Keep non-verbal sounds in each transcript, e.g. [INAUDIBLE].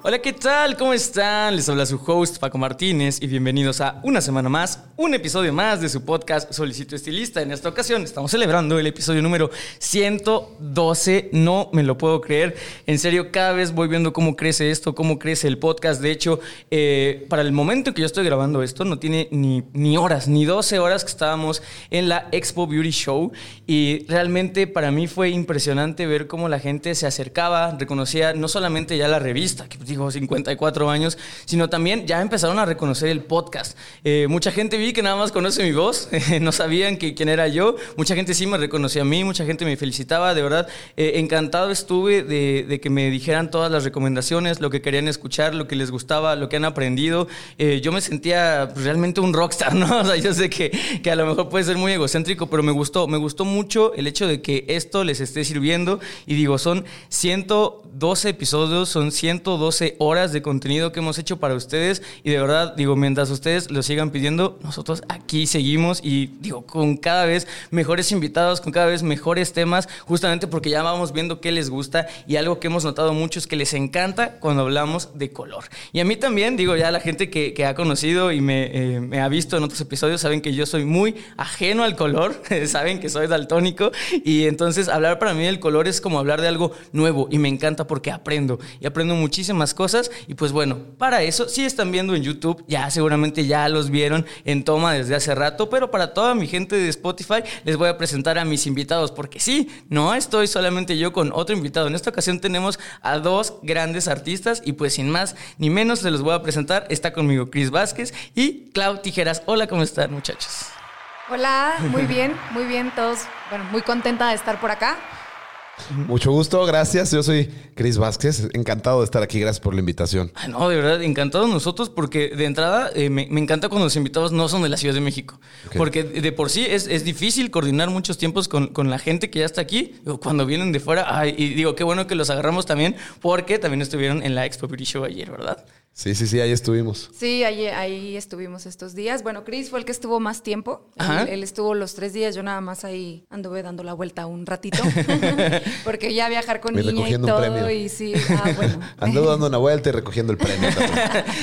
Hola, ¿qué tal? ¿Cómo están? Les habla su host Paco Martínez y bienvenidos a una semana más, un episodio más de su podcast Solicito Estilista. En esta ocasión estamos celebrando el episodio número 112. No me lo puedo creer. En serio, cada vez voy viendo cómo crece esto, cómo crece el podcast. De hecho, eh, para el momento que yo estoy grabando esto, no tiene ni, ni horas, ni 12 horas que estábamos en la Expo Beauty Show. Y realmente para mí fue impresionante ver cómo la gente se acercaba, reconocía no solamente ya la revista, que digo 54 años, sino también ya empezaron a reconocer el podcast. Eh, mucha gente vi que nada más conoce mi voz, [LAUGHS] no sabían quién era yo, mucha gente sí me reconocía a mí, mucha gente me felicitaba, de verdad, eh, encantado estuve de, que me dijeran todas las recomendaciones, lo que querían escuchar, lo que les gustaba, lo que han aprendido. Eh, yo me sentía realmente un rockstar, [LAUGHS] ¿no? O sea, yo sé que, que a lo mejor puede ser muy egocéntrico, pero me gustó, me gustó mucho el hecho de que esto les esté sirviendo y digo, son 112 episodios, son 112 horas de contenido que hemos hecho para ustedes. Y de verdad, digo, mientras ustedes lo sigan pidiendo, nosotros aquí seguimos y digo, con cada vez mejores invitados, con cada vez mejores temas, justamente porque ya vamos viendo qué les gusta. Y algo que hemos notado mucho es que les encanta cuando hablamos de color. Y a mí también, digo, ya la gente que, ha conocido y me, eh, me, ha visto en otros episodios saben que yo soy muy ajeno al color, [LAUGHS] saben que soy daltónico. Y entonces hablar para mí del color es como hablar de algo nuevo y me encanta porque aprendo. Y aprendo muchísimas cosas. Y pues bueno, para eso, si están viendo en YouTube, ya seguramente ya los vieron en toma desde hace rato, pero para toda mi gente de Spotify les voy a presentar a mis invitados, porque sí, no estoy solamente yo con otro invitado. En esta ocasión tenemos a dos grandes artistas y pues sin más ni menos se los voy a presentar. Está conmigo Chris Vázquez y Clau Tijeras. Hola, ¿cómo están muchachos? Hola, muy bien, muy bien todos. Bueno, muy contenta de estar por acá. Mucho gusto, gracias. Yo soy Cris Vázquez, encantado de estar aquí, gracias por la invitación. no, de verdad, encantado nosotros porque de entrada eh, me, encanta cuando los invitados no son de la Ciudad de México, porque de por sí es, difícil coordinar muchos tiempos con, la gente que ya está aquí, cuando vienen de fuera, y digo, qué bueno que los agarramos también, porque también estuvieron en la Expo Beauty Show ayer, ¿verdad? Sí, sí, sí, ahí estuvimos. Sí, ahí, ahí estuvimos estos días. Bueno, Chris fue el que estuvo más tiempo. Él, estuvo los tres días, yo nada más ahí anduve dando la vuelta un ratito. [LAUGHS] [LAUGHS] porque ya viajar con niña y todo. Y sí, ah, bueno. [LAUGHS] Anduve dando una vuelta y recogiendo el premio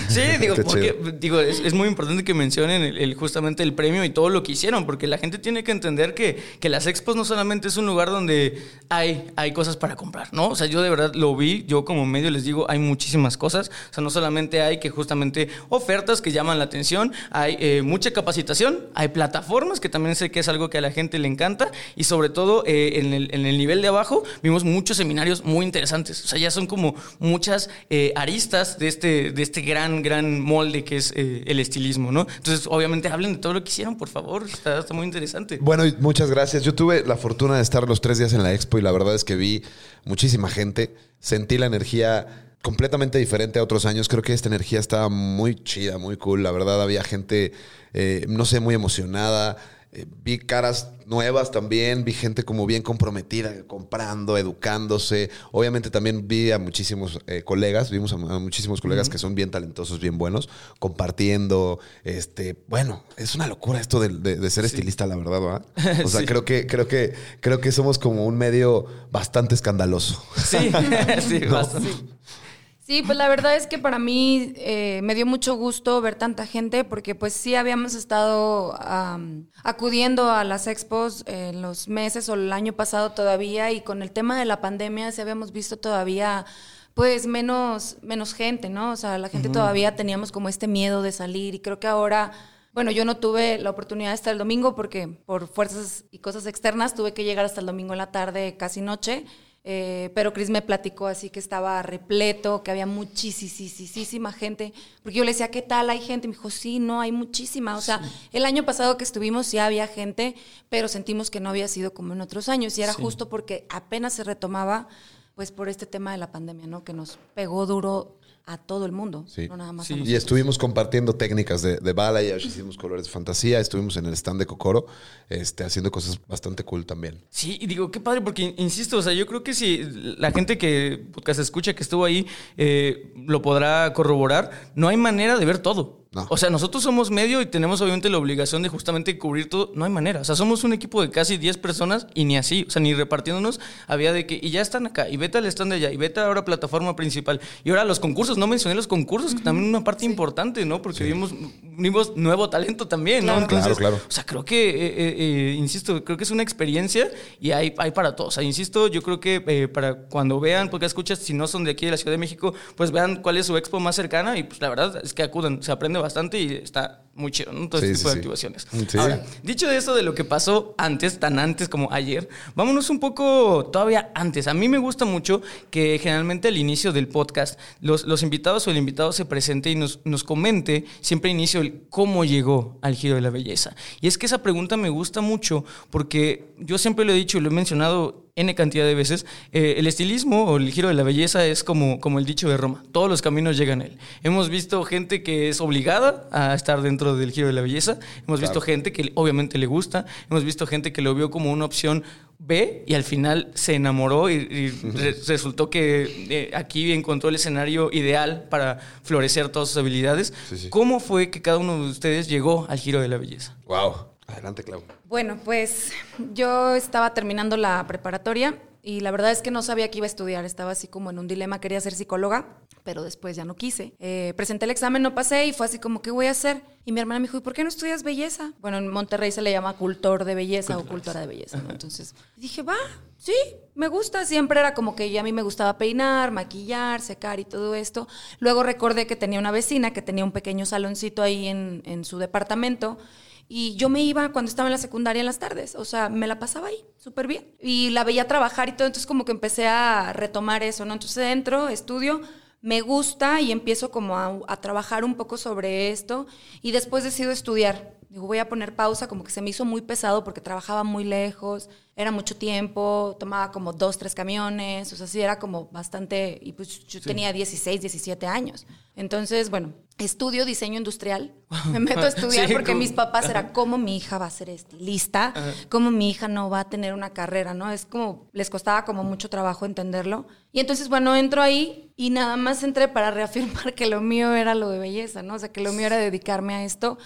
sí, digo, porque digo, es, muy importante que mencionen el, justamente el premio y todo lo que hicieron, porque la gente tiene que entender que, que las expos no solamente es un lugar donde hay, hay cosas para comprar, ¿no? O sea, yo de verdad lo vi, yo como medio les digo, hay muchísimas cosas. O sea, no solamente hay que justamente ofertas que llaman la atención, hay eh, mucha capacitación, hay plataformas que también sé que es algo que a la gente le encanta y sobre todo eh, en, el, nivel de abajo vimos muchos seminarios muy interesantes. O sea, ya son como muchas eh, aristas de este, de este gran, gran molde que es el estilismo, ¿no? Entonces, obviamente, hablen de todo lo que hicieron, por favor. Está, está muy interesante. Bueno, muchas gracias. Yo tuve la fortuna de estar los tres días en la expo y la verdad es que vi muchísima gente. Sentí la energía completamente diferente a otros años. Creo que esta energía estaba muy chida, muy cool. La verdad, había gente, eh, no sé, muy emocionada. Eh, vi caras nuevas también, vi gente como bien comprometida, comprando, educándose. Obviamente también vi a muchísimos eh, colegas, vimos a, muchísimos colegas que son bien talentosos, bien buenos, compartiendo. Este, bueno, es una locura esto de, ser estilista, la verdad, ¿verdad? [LAUGHS] O sea, creo que, creo que, creo que somos como un medio bastante escandaloso. Sí, [LAUGHS] [LAUGHS] sí, bastante. Sí, pues la verdad es que para mí eh, me dio mucho gusto ver tanta gente porque pues sí habíamos estado acudiendo a las expos en los meses o el año pasado todavía y con el tema de la pandemia sí habíamos visto todavía pues menos, menos gente, ¿no? O sea, la gente todavía teníamos como este miedo de salir y creo que ahora... Bueno, yo no tuve la oportunidad de estar el domingo porque por fuerzas y cosas externas tuve que llegar hasta el domingo en la tarde, casi noche. Eh, pero Chris me platicó así que estaba repleto, que había muchísima gente. Porque yo le decía, ¿qué tal? ¿Hay gente? me dijo, sí, no, hay muchísima. O sea, el año pasado que estuvimos sí había gente, pero sentimos que no había sido como en otros años. Y era justo porque apenas se retomaba, pues por este tema de la pandemia, ¿no? Que nos pegó duro a todo el mundo, Sí. no nada más Sí. a Y estuvimos compartiendo técnicas de, de balayage, hicimos colores de fantasía, estuvimos en el stand de Kokoro, este, haciendo cosas bastante cool también. Sí, y digo, qué padre, porque insisto, o sea, yo creo que si la gente que podcast escucha, que estuvo ahí, eh, lo podrá corroborar, no hay manera de ver todo. No. O sea, nosotros somos medio y tenemos obviamente la obligación de justamente cubrir todo. No hay manera. O sea, somos un equipo de casi 10 personas y ni así. O sea, ni repartiéndonos había de que, y ya están acá, y vete al stand de allá, y vete ahora a plataforma principal. Y ahora los concursos, no mencioné los concursos, que también una parte importante, ¿no? Porque vimos nuevo talento también, ¿no? Claro. Entonces, Claro, claro. o sea, creo que, eh, eh, eh, insisto, creo que es una experiencia y hay, hay para todos. O sea, insisto, yo creo que eh, para cuando vean, porque escuchas, si no son de aquí de la Ciudad de México, pues vean cuál es su expo más cercana y pues la verdad es que acudan, se aprende bastante y está muy chido, ¿no? Todo Sí, este tipo sí, de sí. activaciones. Ahora, dicho de eso, de lo que pasó antes, tan antes como ayer, vámonos un poco todavía antes. A mí me gusta mucho que generalmente al inicio del podcast los, los invitados o el invitado se presente y nos, nos comente siempre inicio el cómo llegó al giro de la belleza. Y es que esa pregunta me gusta mucho porque yo siempre lo he dicho y lo he mencionado N cantidad de veces, eh, el estilismo o el giro de la belleza es como, como el dicho de Roma, todos los caminos llegan a él. Hemos visto gente que es obligada a estar dentro del giro de la belleza, hemos visto gente que obviamente le gusta, hemos visto gente que lo vio como una opción B y al final se enamoró y, y re- resultó que eh, aquí encontró el escenario ideal para florecer todas sus habilidades. Sí, sí. ¿Cómo fue que cada uno de ustedes llegó al giro de la belleza? Wow. Adelante, Clau. Bueno, pues yo estaba terminando la preparatoria y la verdad es que no sabía que iba a estudiar. Estaba así como en un dilema, quería ser psicóloga, pero después ya no quise. Eh, presenté el examen, no pasé y fue así como, ¿qué voy a hacer? Y mi hermana me dijo, ¿y por qué no estudias belleza? Bueno, en Monterrey se le llama cultor de belleza o cultora de belleza. ¿no? [LAUGHS] Entonces dije, va, sí, me gusta. Siempre era como que ya a mí me gustaba peinar, maquillar, secar y todo esto. Luego recordé que tenía una vecina que tenía un pequeño saloncito ahí en, en su departamento. Y yo me iba cuando estaba en la secundaria en las tardes, o sea, me la pasaba ahí, súper bien. Y la veía trabajar y todo, entonces como que empecé a retomar eso, ¿no? Entonces entro, estudio, me gusta y empiezo como a, a trabajar un poco sobre esto y después decido estudiar. Digo, voy a poner pausa, como que se me hizo muy pesado porque trabajaba muy lejos, era mucho tiempo, tomaba como dos, tres camiones, o sea, sí era como bastante, y pues yo tenía 16, 17 años. Entonces, bueno, estudio diseño industrial, [LAUGHS] me meto a [LAUGHS] estudiar Sí, porque como- mis papás era como mi hija va a ser estilista, como mi hija no va a tener una carrera, ¿no? Es como, les costaba como mucho trabajo entenderlo. Y entonces, bueno, entro ahí y nada más entré para reafirmar [LAUGHS] que lo mío era lo de belleza, ¿no? O sea, que lo mío era dedicarme a esto.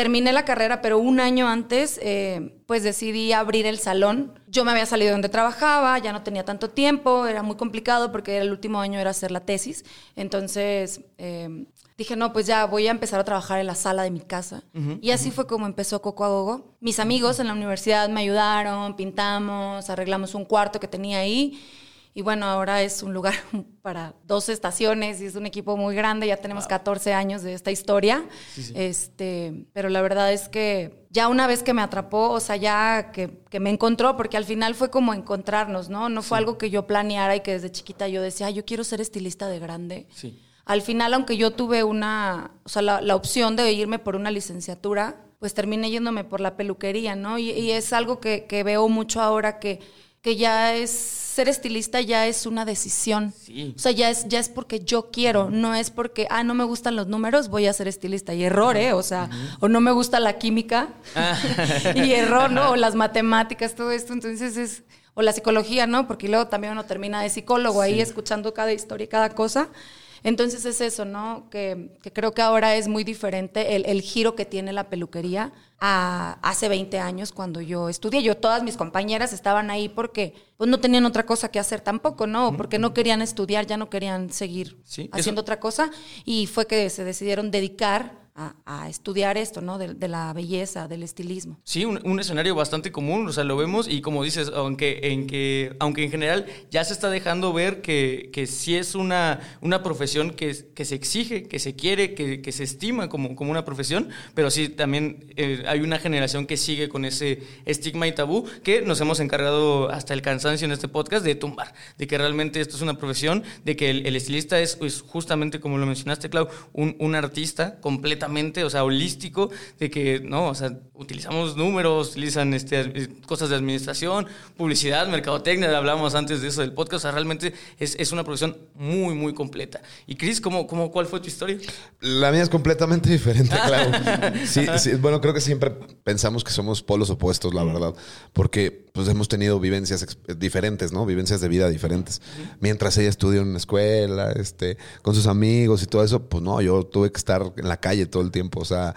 Terminé la carrera, pero un año antes, eh, pues decidí abrir el salón. Yo me había salido donde trabajaba, ya no tenía tanto tiempo, era muy complicado porque el último año era hacer la tesis. Entonces eh, dije, no, pues ya voy a empezar a trabajar en la sala de mi casa. y así fue como empezó Coco a Gogo. Mis amigos en la universidad me ayudaron, pintamos, arreglamos un cuarto que tenía ahí. Y bueno, ahora es un lugar [LAUGHS] para dos estaciones y es un equipo muy grande. Ya tenemos 14 años de esta historia. Este, pero la verdad es que ya una vez que me atrapó, o sea, ya que, que me encontró, porque al final fue como encontrarnos, ¿no? No fue algo que yo planeara y que desde chiquita yo decía, "Ay, yo quiero ser estilista de grande. Sí. Al final, aunque yo tuve una, o sea, la, la opción de irme por una licenciatura, pues terminé yéndome por la peluquería, ¿no? Y, y es algo que, que veo mucho ahora que, que ya es, ser estilista ya es una decisión. Sí. O sea, ya es, ya es porque yo quiero, no es porque, ah, no me gustan los números, voy a ser estilista. Y error, ¿eh? O sea, o no me gusta la química, [LAUGHS] y error, ¿no? O las matemáticas, todo esto. Entonces es, o la psicología, ¿no? Porque luego también uno termina de psicólogo ahí escuchando cada historia y cada cosa. Entonces es eso, ¿no? Que, que creo que ahora es muy diferente el, el giro que tiene la peluquería a hace 20 años cuando yo estudié. Yo, todas mis compañeras estaban ahí porque pues, no tenían otra cosa que hacer tampoco, ¿no? Porque no querían estudiar, ya no querían seguir Sí, eso- haciendo otra cosa. Y fue que se decidieron dedicar a- a estudiar esto, ¿no? De, de la belleza, del estilismo. Sí, un, un escenario bastante común, o sea, lo vemos y como dices, aunque en, que, aunque en general ya se está dejando ver que, que sí es una, una profesión que, que se exige, que se quiere, que, que se estima como, como una profesión, pero sí también eh, hay una generación que sigue con ese estigma y tabú que nos hemos encargado hasta el cansancio en este podcast de tumbar, de que realmente esto es una profesión, de que el, el estilista es, es justamente como lo mencionaste, Clau, un, un artista completamente, o sea, holístico, de que, no, o sea, utilizamos números, utilizan este, eh, cosas de administración, publicidad, mercadotecnia, hablamos antes de eso del podcast, o sea, realmente es, es una profesión muy, muy completa. Y Chris, ¿cómo, cómo, ¿cuál fue tu historia? La mía es completamente [LAUGHS] diferente, claro. [LAUGHS] Sí, sí, bueno, creo que siempre pensamos que somos polos opuestos, la verdad, porque pues hemos tenido vivencias ex- diferentes, ¿no? Vivencias de vida diferentes. Mientras ella estudió en una escuela, este, con sus amigos y todo eso, pues no, yo tuve que estar en la calle todo el tiempo. O sea,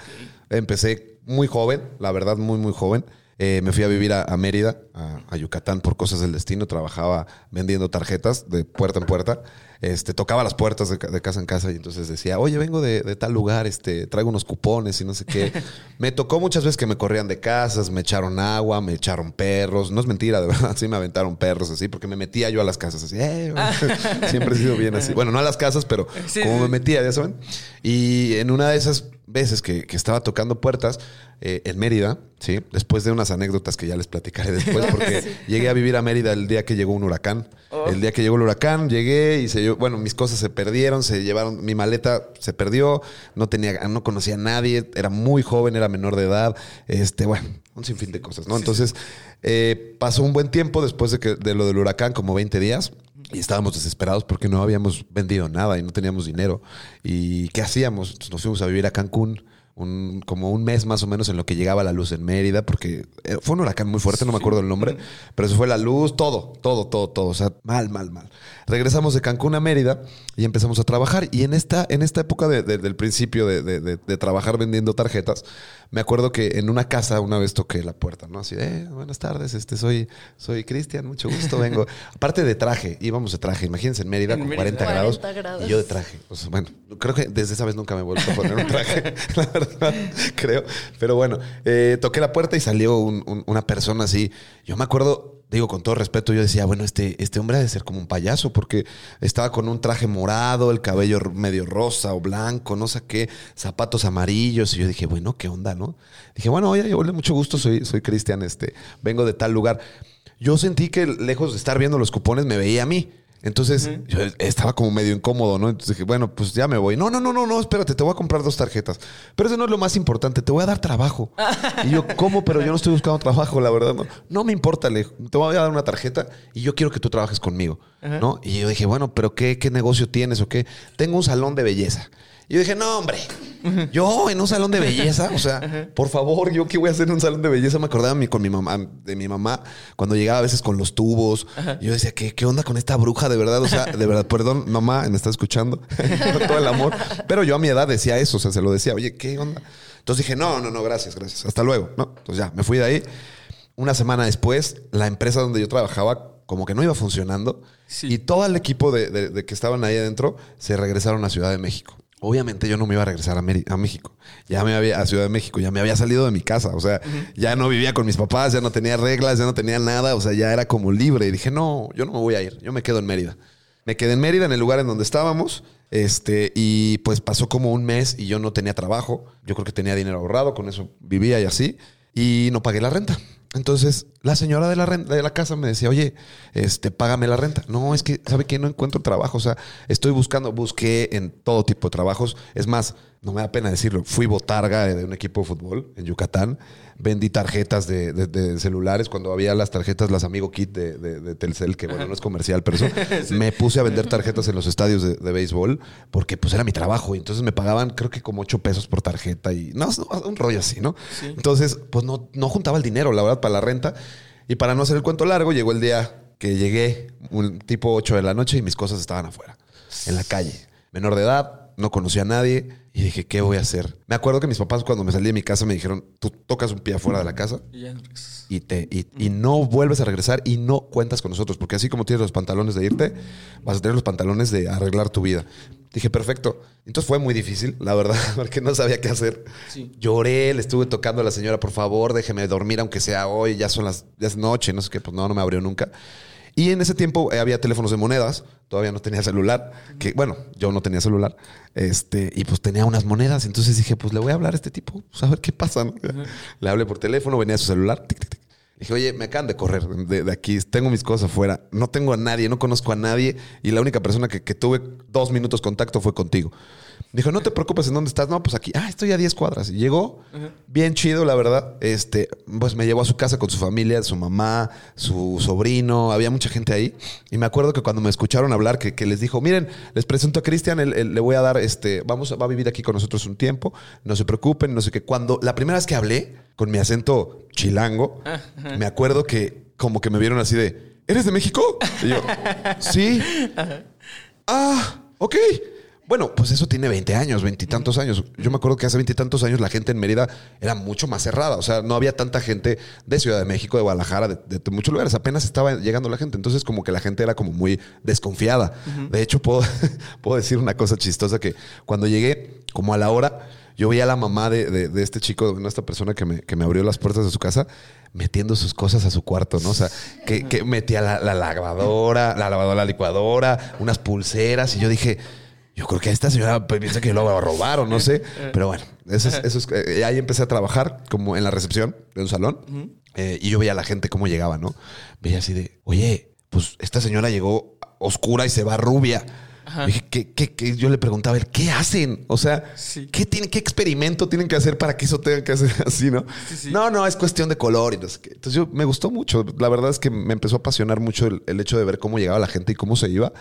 empecé muy joven, la verdad, muy, muy joven. Eh, me fui a vivir a, Mérida, a Yucatán, por cosas del destino. Trabajaba vendiendo tarjetas de puerta en puerta. Este, tocaba las puertas de, ca- de casa en casa y entonces decía, oye, vengo de, de tal lugar, este, traigo unos cupones y no sé qué. [LAUGHS] me tocó muchas veces que me corrían de casas, me echaron agua, me echaron perros. No es mentira, de verdad, sí me aventaron perros así, porque me metía yo a las casas así. "Eh", [LAUGHS] siempre he sido bien así. Bueno, no a las casas, pero Sí, como sí. me metía, ya saben. Y en una de esas veces que, que estaba tocando puertas eh, en Mérida, ¿sí? Después de unas anécdotas que ya les platicaré después, porque [LAUGHS] llegué a vivir a Mérida el día que llegó un huracán. Oh. El día que llegó el huracán, llegué y se bueno, mis cosas se perdieron, se llevaron, mi maleta se perdió, no tenía, no conocía a nadie, era muy joven, era menor de edad, este, bueno, un sinfín de cosas, ¿no? Entonces, eh, pasó un buen tiempo después de, que, de lo del huracán, como 20 días. Y estábamos desesperados porque no habíamos vendido nada y no teníamos dinero. ¿Y qué hacíamos? Entonces nos fuimos a vivir a Cancún. Un, como un mes más o menos en lo que llegaba la luz en Mérida, porque eh, fue un huracán muy fuerte, no me acuerdo el nombre, pero eso fue la luz, todo, todo, todo, todo, o sea, mal, mal, mal. Regresamos de Cancún a Mérida y empezamos a trabajar. Y en esta, en esta época de- de- del principio de, de- de- de trabajar vendiendo tarjetas, me acuerdo que en una casa una vez toqué la puerta, ¿no? Así, de, eh, buenas tardes, este, soy, soy Cristian, mucho gusto, vengo. [LAUGHS] Aparte de traje, íbamos de traje, imagínense en Mérida En con Mérida. 40 grados, 40 grados. y yo de traje. Pues, bueno, creo que desde esa vez nunca me he vuelto a poner un traje, [LAUGHS] la verdad, creo. Pero bueno, eh, toqué la puerta y salió un- un- una persona así. Yo me acuerdo, digo con todo respeto, yo decía, bueno, este, este hombre ha de ser como un payaso porque estaba con un traje morado, el cabello medio rosa o blanco, no sé qué, zapatos amarillos. Y yo dije, bueno, ¿qué onda, no? Dije, bueno, oye, hola, mucho gusto, soy, soy Cristian, este, vengo de tal lugar. Yo sentí que lejos de estar viendo los cupones me veía a mí. Entonces yo estaba como medio incómodo, ¿no? Entonces dije, bueno, pues ya me voy. No, no, no, no, no, espérate, te voy a comprar dos tarjetas. Pero eso no es lo más importante, te voy a dar trabajo. Y yo, ¿cómo? Pero yo no estoy buscando trabajo, la verdad. No, no me importa, le te voy a dar una tarjeta y yo quiero que tú trabajes conmigo, ¿no? Y yo dije, bueno, pero qué, ¿qué negocio tienes o qué? Tengo un salón de belleza. Yo dije, no, hombre, yo en un salón de belleza, o sea, por favor, yo qué voy a hacer en un salón de belleza. Me acordaba mi- con mi mamá, de mi mamá, cuando llegaba a veces con los tubos. Y yo decía, ¿qué, ¿qué onda con esta bruja de verdad? O sea, de verdad, perdón, mamá, me está escuchando, [LAUGHS] con todo el amor. Pero yo a mi edad decía eso, o sea, se lo decía, oye, ¿qué onda? Entonces dije, no, no, no, gracias, gracias, hasta luego, ¿no? Entonces ya, me fui de ahí. Una semana después, la empresa donde yo trabajaba como que no iba funcionando Sí. y todo el equipo de, de- de que estaban ahí adentro se regresaron a Ciudad de México. Obviamente yo no me iba a regresar a, Meri- a México. Ya me había a Ciudad de México, ya me había salido de mi casa, o sea, ya no vivía con mis papás, ya no tenía reglas, ya no tenía nada, o sea, ya era como libre y dije, "No, yo no me voy a ir, yo me quedo en Mérida." Me quedé en Mérida, en el lugar en donde estábamos, este, y pues pasó como un mes y yo no tenía trabajo. Yo creo que tenía dinero ahorrado, con eso vivía y así, y no pagué la renta. Entonces, la señora de la renta, de la casa me decía, oye, este, págame la renta. No, es que, ¿sabe qué? No encuentro trabajo. O sea, estoy buscando, busqué en todo tipo de trabajos. Es más, no me da pena decirlo, fui botarga de un equipo de fútbol en Yucatán. Vendí tarjetas de, de- de celulares cuando había las tarjetas, las Amigo Kit de, de- Telcel, que bueno, no es comercial, pero eso. [LAUGHS] Me puse a vender tarjetas en los estadios de, de béisbol porque pues era mi trabajo y entonces me pagaban creo que como ocho pesos por tarjeta y no, un rollo así, ¿no? Entonces, pues no, no juntaba el dinero, la verdad, para la renta. Y para no hacer el cuento largo, llegó el día que llegué, un tipo 8 de la noche y mis cosas estaban afuera, en la calle. Menor de edad, no conocía a nadie y dije, ¿qué voy a hacer? Me acuerdo que mis papás cuando me salí de mi casa me dijeron, tú tocas un pie afuera de la casa Y ya no y, te, y, y no vuelves a regresar y no cuentas con nosotros, porque así como tienes los pantalones de irte, vas a tener los pantalones de arreglar tu vida. Dije, perfecto. Entonces fue muy difícil, la verdad, [LAUGHS] porque no sabía qué hacer. Sí. Lloré, le estuve tocando a la señora, por favor, déjeme dormir, aunque sea hoy, ya son las, ya es noche, no sé qué, pues no, no me abrió nunca. Y en ese tiempo eh, había teléfonos de monedas, todavía no tenía celular, que bueno, yo no tenía celular, este, y pues tenía unas monedas, entonces dije, pues le voy a hablar a este tipo, pues a ver qué pasa. ¿no? Le hablé por teléfono, venía su celular, tic, tic, tic. Dije, oye, me acaban de correr de, de aquí, tengo mis cosas afuera, no tengo a nadie, no conozco a nadie, y la única persona que, que tuve dos minutos contacto fue contigo. Dijo, no te preocupes, ¿en dónde estás? No, pues aquí. Ah, estoy a 10 cuadras. Y llegó, bien chido, la verdad. Este, pues me llevó a su casa con su familia, su mamá, su sobrino. Había mucha gente ahí. Y me acuerdo que cuando me escucharon hablar, que, que les dijo, miren, les presento a Cristian, le voy a dar, este, vamos, a- va a vivir aquí con nosotros un tiempo. No se preocupen, no sé qué. Cuando la primera vez que hablé con mi acento chilango, me acuerdo que como que me vieron así de, ¿eres de México? Y yo, sí. [LAUGHS] Ah, ok. Bueno, pues eso tiene 20 años, veintitantos años. Yo me acuerdo que hace veintitantos años la gente en Mérida era mucho más cerrada. O sea, no había tanta gente de Ciudad de México, de Guadalajara, de, de muchos lugares. Apenas estaba llegando la gente. Entonces, como que la gente era como muy desconfiada. De hecho, puedo, [LAUGHS] puedo decir una cosa chistosa que cuando llegué, como a la hora, yo veía a la mamá de, de- de este chico, de esta persona que me, que me abrió las puertas de su casa, metiendo sus cosas a su cuarto, ¿no? O sea, que, que metía la, la lavadora, la lavadora, la licuadora, unas pulseras, y yo dije, yo creo que esta señora piensa que yo lo voy a robar o no sé. [LAUGHS] Pero bueno, eso es, eso es- eh, ahí empecé a trabajar como en la recepción de un salón, eh, y yo veía a la gente cómo llegaba, ¿no? Veía así de, oye, pues esta señora llegó oscura y se va rubia. ¿Qué, qué, qué? Yo le preguntaba, a ver, ¿qué hacen? O sea, Sí. ¿qué, tienen, ¿qué experimento tienen que hacer para que eso tenga que hacer [LAUGHS] así, no? Sí, sí. No, no, es cuestión de color y no sé qué. Entonces yo me gustó mucho. La verdad es que me empezó a apasionar mucho el, el hecho de ver cómo llegaba la gente y cómo se iba.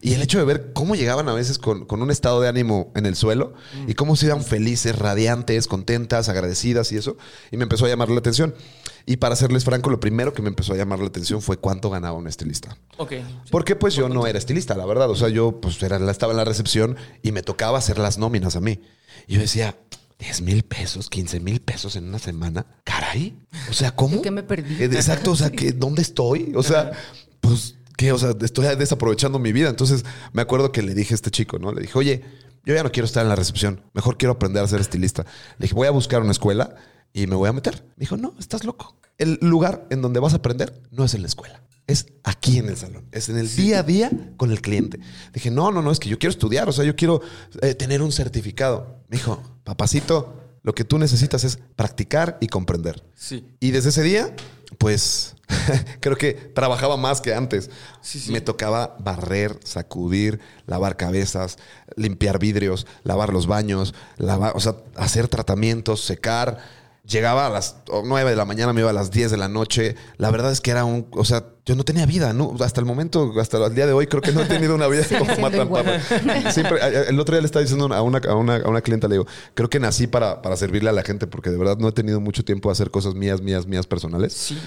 Y el hecho de ver cómo llegaban a veces con, con un estado de ánimo en el suelo y cómo se iban felices, radiantes, contentas, agradecidas y eso. Y me empezó a llamar la atención. Y para serles franco, lo primero que me empezó a llamar la atención fue cuánto ganaba un estilista. Ok. Porque pues yo no era estilista, la verdad. O sea, yo pues era, estaba en la recepción y me tocaba hacer las nóminas a mí. Y yo decía, 10 mil pesos, 15 mil pesos en una semana. Caray. O sea, ¿cómo? ¿De qué me perdí? Eh, Exacto. O sea, ¿qué, ¿dónde estoy? O sea, pues, ¿qué? O sea, estoy desaprovechando mi vida. Entonces me acuerdo que le dije a este chico, ¿no? Le dije, oye, yo ya no quiero estar en la recepción. Mejor quiero aprender a ser estilista. Le dije, voy a buscar una escuela y me voy a meter. Me dijo, no, estás loco. El lugar en donde vas a aprender no es en la escuela. Es aquí en el salón. Es en el día a día con el cliente. Dije, no, no, no, es que yo quiero estudiar. O sea, yo quiero eh, tener un certificado. Me dijo, papacito, lo que tú necesitas es practicar y comprender. Sí. Y desde ese día, pues [LAUGHS] creo que trabajaba más que antes. Sí, sí. Me tocaba barrer, sacudir, lavar cabezas, limpiar vidrios, lavar los baños, lavar, o sea, hacer tratamientos, secar. Llegaba a las 9 de la mañana, me iba a las 10 de la noche. La verdad es que era un, o sea, yo no tenía vida, ¿no? Hasta el momento, hasta el día de hoy, creo que no he tenido una vida [LAUGHS] como Matan. Siempre, el otro día le estaba diciendo a una, a una, a una clienta, le digo, creo que nací para, para servirle a la gente porque de verdad no he tenido mucho tiempo a hacer cosas mías, mías, mías personales. Sí.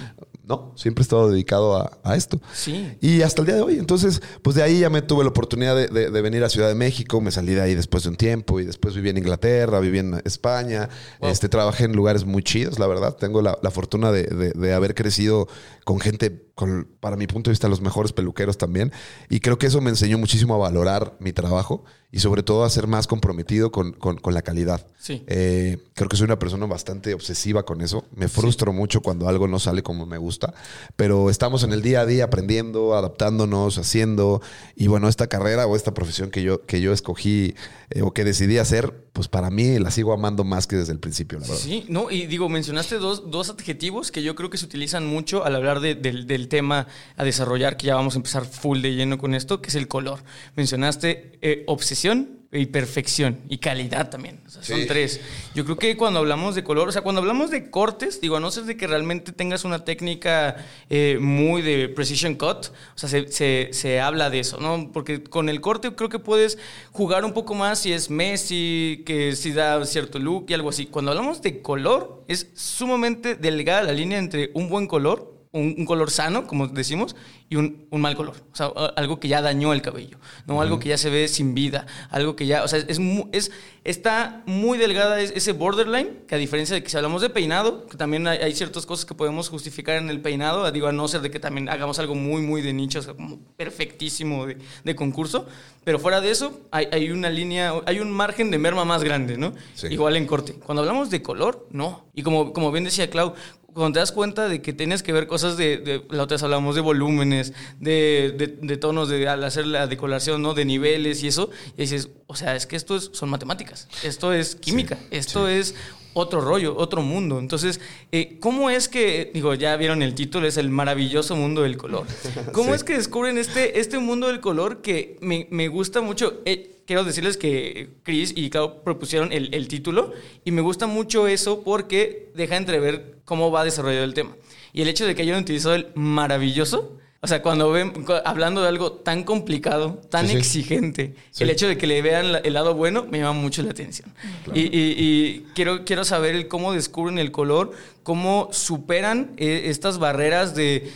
No, siempre he estado dedicado a, a esto. Sí. Y hasta el día de hoy. Entonces, pues de ahí ya me tuve la oportunidad de, de- de venir a Ciudad de México. Me salí de ahí después de un tiempo y después viví en Inglaterra, viví en España. Wow. Este, trabajé en lugares muy chidos, la verdad. Tengo la, la fortuna de, de- de haber crecido con gente, con, para mi punto de vista, los mejores peluqueros también. Y creo que eso me enseñó muchísimo a valorar mi trabajo y sobre todo a ser más comprometido con, con- con la calidad. Sí. Eh, creo que soy una persona bastante obsesiva con eso. Me frustro mucho cuando algo no sale como me gusta, pero estamos en el día a día aprendiendo, adaptándonos, haciendo. Y bueno, esta carrera o esta profesión que yo, que yo escogí eh, o que decidí hacer, pues para mí la sigo amando más que desde el principio, la verdad. Sí, no, y digo, mencionaste dos, dos adjetivos que yo creo que se utilizan mucho al hablar de- del, del tema a desarrollar, que ya vamos a empezar full de lleno con esto, que es el color. Mencionaste eh, obsesión y perfección y calidad también. O sea, son tres. Yo creo que cuando hablamos de color, o sea, cuando hablamos de cortes, digo, a no ser de que realmente tengas una técnica eh, muy de precision cut, o sea, se, se- se habla de eso, ¿no? Porque con el corte creo que puedes jugar un poco más si es Messi, que si da cierto look y algo así. Cuando hablamos de color, es sumamente delgada la línea entre un buen color un, un color sano, como decimos, y un, un mal color. O sea, algo que ya dañó el cabello, ¿no? Algo que ya se ve sin vida, algo que ya, o sea, es, es está muy delgada es- ese borderline, que a diferencia de que si hablamos de peinado, que también hay, hay ciertas cosas que podemos justificar en el peinado, digo, a no ser de que también hagamos algo muy, muy de nicho, o sea, como perfectísimo de, de concurso, pero fuera de eso, hay, hay una línea, hay un margen de merma más grande, ¿no? Sí. Igual en corte. Cuando hablamos de color, no. Y como, como bien decía Clau, cuando te das cuenta de que tienes que ver cosas de, de la otra vez hablamos de volúmenes, de, de- de tonos, de al hacer la decoloración, ¿no? De niveles y eso, y dices, o sea, es que esto es, son matemáticas, esto es química, esto es otro rollo, otro mundo. Entonces, eh, ¿cómo es que, digo, ya vieron el título, es el maravilloso mundo del color? [LAUGHS] ¿Cómo Sí. es que descubren este, este mundo del color que me, me gusta mucho? Eh, quiero decirles que Chris y Clau propusieron el, el título y me gusta mucho eso porque deja entrever cómo va desarrollado el tema. Y el hecho de que hayan utilizado el maravilloso, o sea, cuando ven, hablando de algo tan complicado, tan Sí, sí. exigente, Sí. el hecho de que le vean el lado bueno me llama mucho la atención. Y, y- y quiero, quiero saber el cómo descubren el color, cómo superan eh, estas barreras de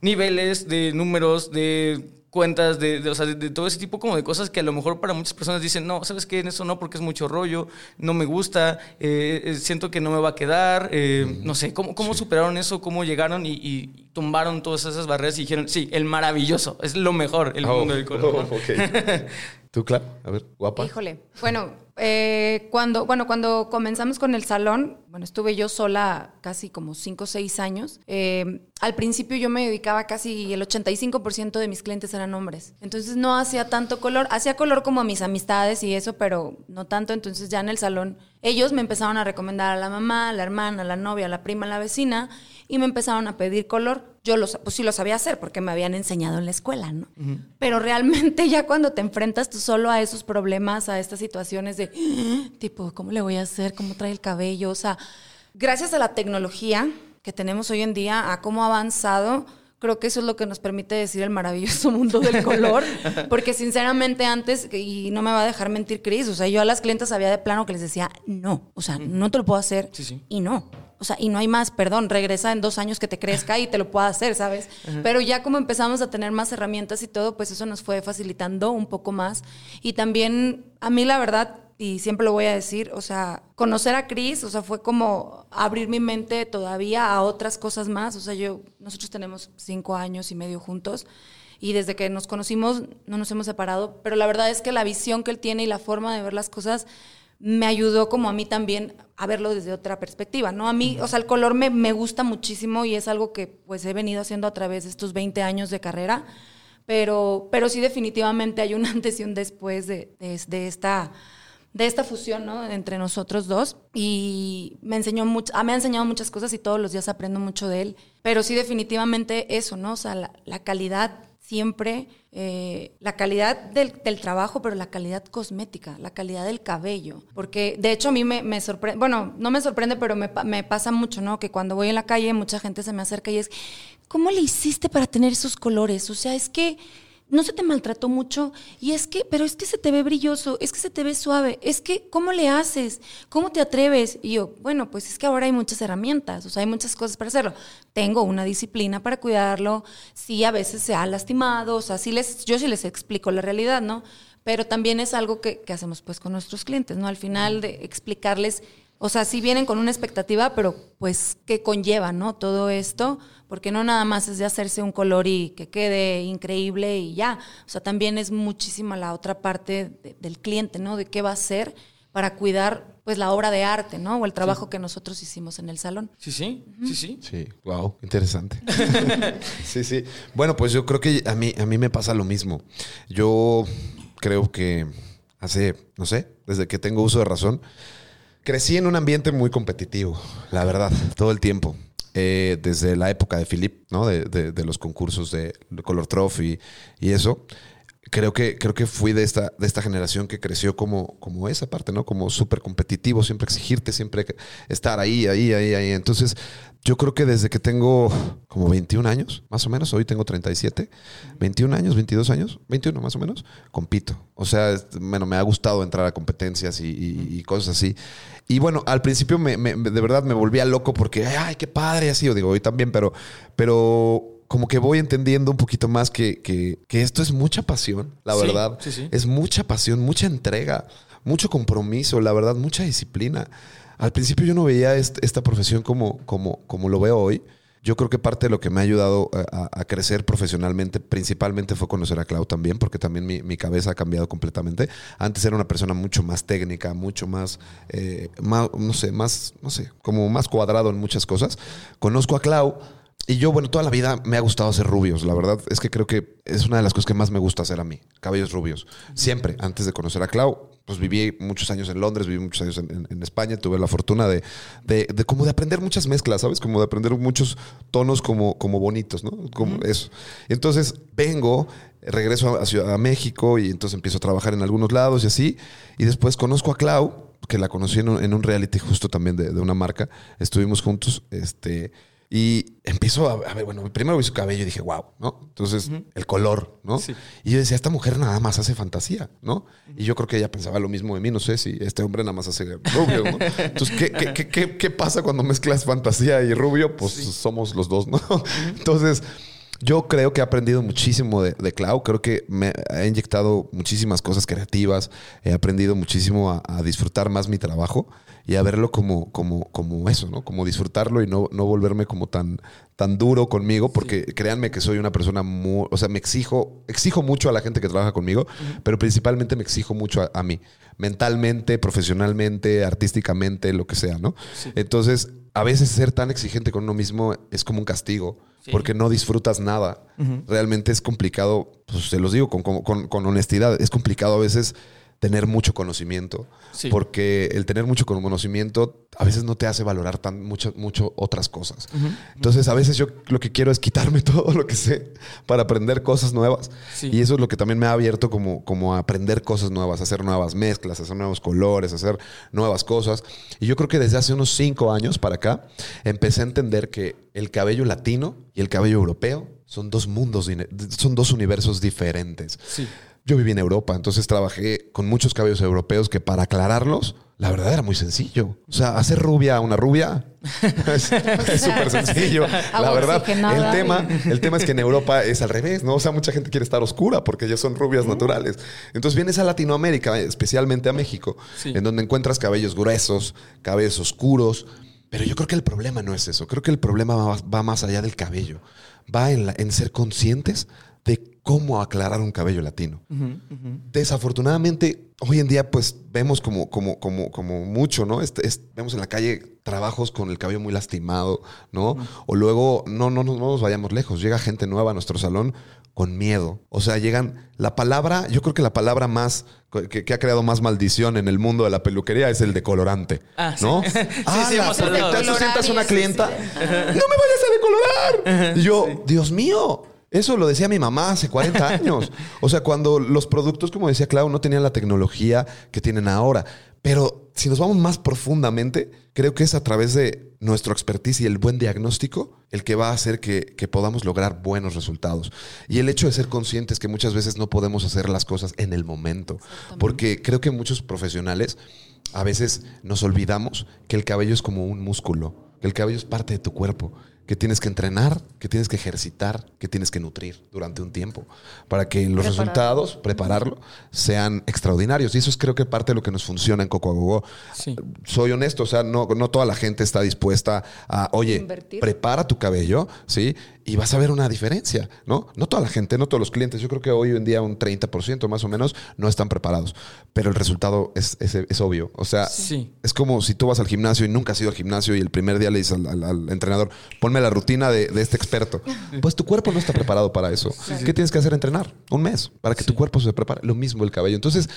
niveles, de números, de cuentas, de, de- o sea, de, de todo ese tipo como de cosas que a lo mejor para muchas personas dicen, no, ¿sabes qué? En eso no, porque es mucho rollo, no me gusta, eh, eh, siento que no me va a quedar, eh, no sé, ¿cómo, cómo superaron eso? ¿Cómo llegaron y, y tumbaron todas esas barreras y dijeron, sí, el maravilloso, es lo mejor, el Oh, mundo del color? oh, [LAUGHS] ok. ¿Tú, Clau? A ver, guapa. Híjole. Bueno, eh, cuando, bueno, cuando comenzamos con el salón, bueno, estuve yo sola casi como 5 o 6 años. Eh, al principio yo me dedicaba casi el 85% de mis clientes eran hombres. Entonces no hacía tanto color. Hacía color como a mis amistades y eso, pero no tanto. Entonces ya en el salón ellos me empezaron a recomendar a la mamá, a la hermana, a la novia, a la prima, a la vecina y me empezaron a pedir color. Yo los, pues sí lo sabía hacer porque me habían enseñado en la escuela, ¿no? Pero realmente [LAUGHS] ya cuando te enfrentas tú solo a esos problemas, a estas situaciones de tipo, ¿cómo le voy a hacer? ¿Cómo trae el cabello? O sea, gracias a la tecnología que tenemos hoy en día, a cómo ha avanzado, creo que eso es lo que nos permite decir el maravilloso [LAUGHS] mundo del color, porque sinceramente antes, y no me va a dejar mentir Cris, o sea, yo a las clientes había de plano que les decía, no, o sea, no te lo puedo hacer Sí, sí. y no. O sea, y no hay más, perdón, regresa en dos años que te crezca y te lo pueda hacer, ¿sabes? [LAUGHS] Pero ya como empezamos a tener más herramientas y todo, pues eso nos fue facilitando un poco más. Y también, a mí la verdad, y siempre lo voy a decir, o sea, conocer a Cris, o sea, fue como abrir mi mente todavía a otras cosas más. O sea, yo, nosotros tenemos cinco años y medio juntos. Y desde que nos conocimos no nos hemos separado, pero la verdad es que la visión que él tiene y la forma de ver las cosas me ayudó como a mí también a verlo desde otra perspectiva, ¿no? A mí, o sea, el color me, me gusta muchísimo y es algo que pues he venido haciendo a través de estos 20 años de carrera, pero, pero sí definitivamente hay un [LAUGHS] antes y un después de, de, esta de esta fusión ¿no? entre nosotros dos y me enseñó mucho, ah, me ha enseñado muchas cosas y todos los días aprendo mucho de él, pero sí definitivamente eso, ¿no? O sea, la calidad siempre, eh, la calidad del, trabajo, pero la calidad cosmética, la calidad del cabello, porque de hecho a mí me, me sorprende, bueno, no me sorprende, pero me, me, pasa mucho, ¿no? Que cuando voy en la calle mucha gente se me acerca y es, ¿cómo le hiciste para tener esos colores? O sea, es que no se te maltrató mucho y es que, pero es que se te ve brilloso, es que se te ve suave, es que, ¿cómo le haces? ¿Cómo te atreves? Y yo, bueno, pues es que ahora hay muchas herramientas, o sea, hay muchas cosas para hacerlo. Tengo una disciplina para cuidarlo, sí, a veces se ha lastimado, o sea, sí les, yo sí les explico la realidad, ¿no? Pero también es algo que, que hacemos pues con nuestros clientes, ¿no? Al final de explicarles o sea, sí vienen con una expectativa, pero pues qué conlleva, ¿no? Todo esto, porque no nada más es de hacerse un color y que quede increíble y ya. O sea, también es muchísima la otra parte de, del cliente, ¿no? De qué va a hacer para cuidar pues la obra de arte, ¿no? O el trabajo sí. que nosotros hicimos en el salón. Sí, sí, uh -huh. sí, sí. Sí, wow, interesante. [LAUGHS] sí, sí. Bueno, pues yo creo que a mí, a mí me pasa lo mismo. Yo creo que hace, no sé, desde que tengo uso de razón, Crecí en un ambiente muy competitivo, la verdad, todo el tiempo. Eh, desde la época de Philip, ¿no? De, de, de, los concursos de Color Trophy y eso. creo que, creo que fui de esta, de esta generación que creció como, como esa parte, ¿no? Como súper competitivo, siempre exigirte, siempre estar ahí, ahí, ahí, ahí. Entonces, yo creo que desde que tengo como 21 años, más o menos, hoy tengo 37, 21 años, 22 años, 21 más o menos, compito. O sea, bueno, me ha gustado entrar a competencias y, cosas así. Y bueno, al principio me, de verdad me volvía loco porque, ay, qué padre, así, yo digo, hoy también, pero, pero como que voy entendiendo un poquito más que, que, esto es mucha pasión, la verdad. Es mucha pasión, mucha entrega, mucho compromiso, la verdad, mucha disciplina. Al principio yo no veía esta profesión como, como, como lo veo hoy. Yo creo que parte de lo que me ha ayudado a, crecer profesionalmente, principalmente fue conocer a Clau también, porque también mi, cabeza ha cambiado completamente. Antes era una persona mucho más técnica, mucho más, eh, más, no sé, más, no sé, como más cuadrado en muchas cosas. Conozco a Clau y yo, bueno, toda la vida me ha gustado hacer rubios. La verdad es que creo que es una de las cosas que más me gusta hacer a mí. Cabellos rubios. Siempre, antes de conocer a Clau, pues viví muchos años en Londres, viví muchos años en, España. Tuve la fortuna de, de, como de aprender muchas mezclas, ¿sabes? Como de aprender muchos tonos como, como bonitos, ¿no? Como eso. Entonces vengo, regreso a Ciudad de México y entonces empiezo a trabajar en algunos lados y así. Y después conozco a Clau, que la conocí en un, en un reality justo también de, de una marca. Estuvimos juntos, este y empiezo a, ver, bueno, primero vi su cabello y dije, wow, ¿no? Entonces, el color, ¿no? Y yo decía, esta mujer nada más hace fantasía, ¿no? Y yo creo que ella pensaba lo mismo de mí, no sé si este hombre nada más hace rubio, ¿no? Entonces, ¿qué, qué, qué, qué pasa cuando mezclas fantasía y rubio? Pues somos los dos, ¿no? [LAUGHS] Entonces, yo creo que he aprendido muchísimo de, de, Clau. Creo que me ha inyectado muchísimas cosas creativas. He aprendido muchísimo a disfrutar más mi trabajo y a verlo como, como, como eso, ¿no? Como disfrutarlo y no, no volverme como tan, tan duro conmigo, porque créanme que soy una persona muy, o sea, me exijo, exijo mucho a la gente que trabaja conmigo, pero principalmente me exijo mucho a, mí, mentalmente, profesionalmente, artísticamente, lo que sea, ¿no? Entonces, a veces ser tan exigente con uno mismo es como un castigo, porque no disfrutas nada. Realmente es complicado, pues se los digo con, con, con honestidad, es complicado a veces tener mucho conocimiento. Porque el tener mucho conocimiento a veces no te hace valorar tan mucho, mucho otras cosas. Entonces, a veces yo lo que quiero es quitarme [LAUGHS] todo lo que sé para aprender cosas nuevas. Y eso es lo que también me ha abierto como, como a aprender cosas nuevas, hacer nuevas mezclas, hacer nuevos colores, hacer nuevas cosas. Y yo creo que desde hace unos cinco años para acá empecé a entender que el cabello latino y el cabello europeo son dos mundos, son dos universos diferentes. Sí. Yo viví en Europa, entonces trabajé con muchos cabellos europeos que para aclararlos, la verdad era muy sencillo. O sea, hacer rubia a una rubia [LAUGHS] es súper sencillo. [LAUGHS] la verdad, el tema, el tema es que en Europa es al revés, ¿no? O sea, mucha gente quiere estar oscura porque ya son rubias naturales. Entonces vienes a Latinoamérica, especialmente a México, en donde encuentras cabellos gruesos, cabellos oscuros. Pero yo creo que el problema no es eso. Creo que el problema va, más allá del cabello. Va en, en ser conscientes cómo aclarar un cabello latino. Desafortunadamente, hoy en día, pues vemos como, como, como, como mucho, ¿no? Este, vemos en la calle trabajos con el cabello muy lastimado, ¿no? O luego, no, no, no, nos vayamos lejos, llega gente nueva a nuestro salón con miedo. O sea, llegan, la palabra, yo creo que la palabra más, que, ha creado más maldición en el mundo de la peluquería es el decolorante, ah, ¿no? Sí. [LAUGHS] ah, sí, Tú sientas una clienta, no me vayas a decolorar. Y yo, Dios mío, eso lo decía mi mamá hace 40 [LAUGHS] años. O sea, cuando los productos, como decía Clau, no tenían la tecnología que tienen ahora. Pero si nos vamos más profundamente, creo que es a través de nuestro expertise y el buen diagnóstico el que va a hacer que, que, podamos lograr buenos resultados. Y el hecho de ser conscientes que muchas veces no podemos hacer las cosas en el momento. Porque creo que muchos profesionales a veces nos olvidamos que el cabello es como un músculo, que el cabello es parte de tu cuerpo que tienes que entrenar, que tienes que ejercitar, que tienes que nutrir durante un tiempo para que los resultados, prepararlo, sean extraordinarios. Y eso es creo que parte de lo que nos funciona en Coco sí. Soy honesto, o sea, no, no toda la gente está dispuesta a, oye, prepara tu cabello, ¿sí? Y vas a ver una diferencia, ¿no? No toda la gente, no todos los clientes. Yo creo que hoy en día un 30% más o menos no están preparados, pero el resultado es, es, obvio. O sea, es como si tú vas al gimnasio y nunca has ido al gimnasio y el primer día le dices al, entrenador, ponme la rutina de, este experto. [LAUGHS] Pues tu cuerpo no está preparado para eso. ¿Qué tienes que hacer? Entrenar un mes para que tu cuerpo se prepare. Lo mismo el cabello. Entonces,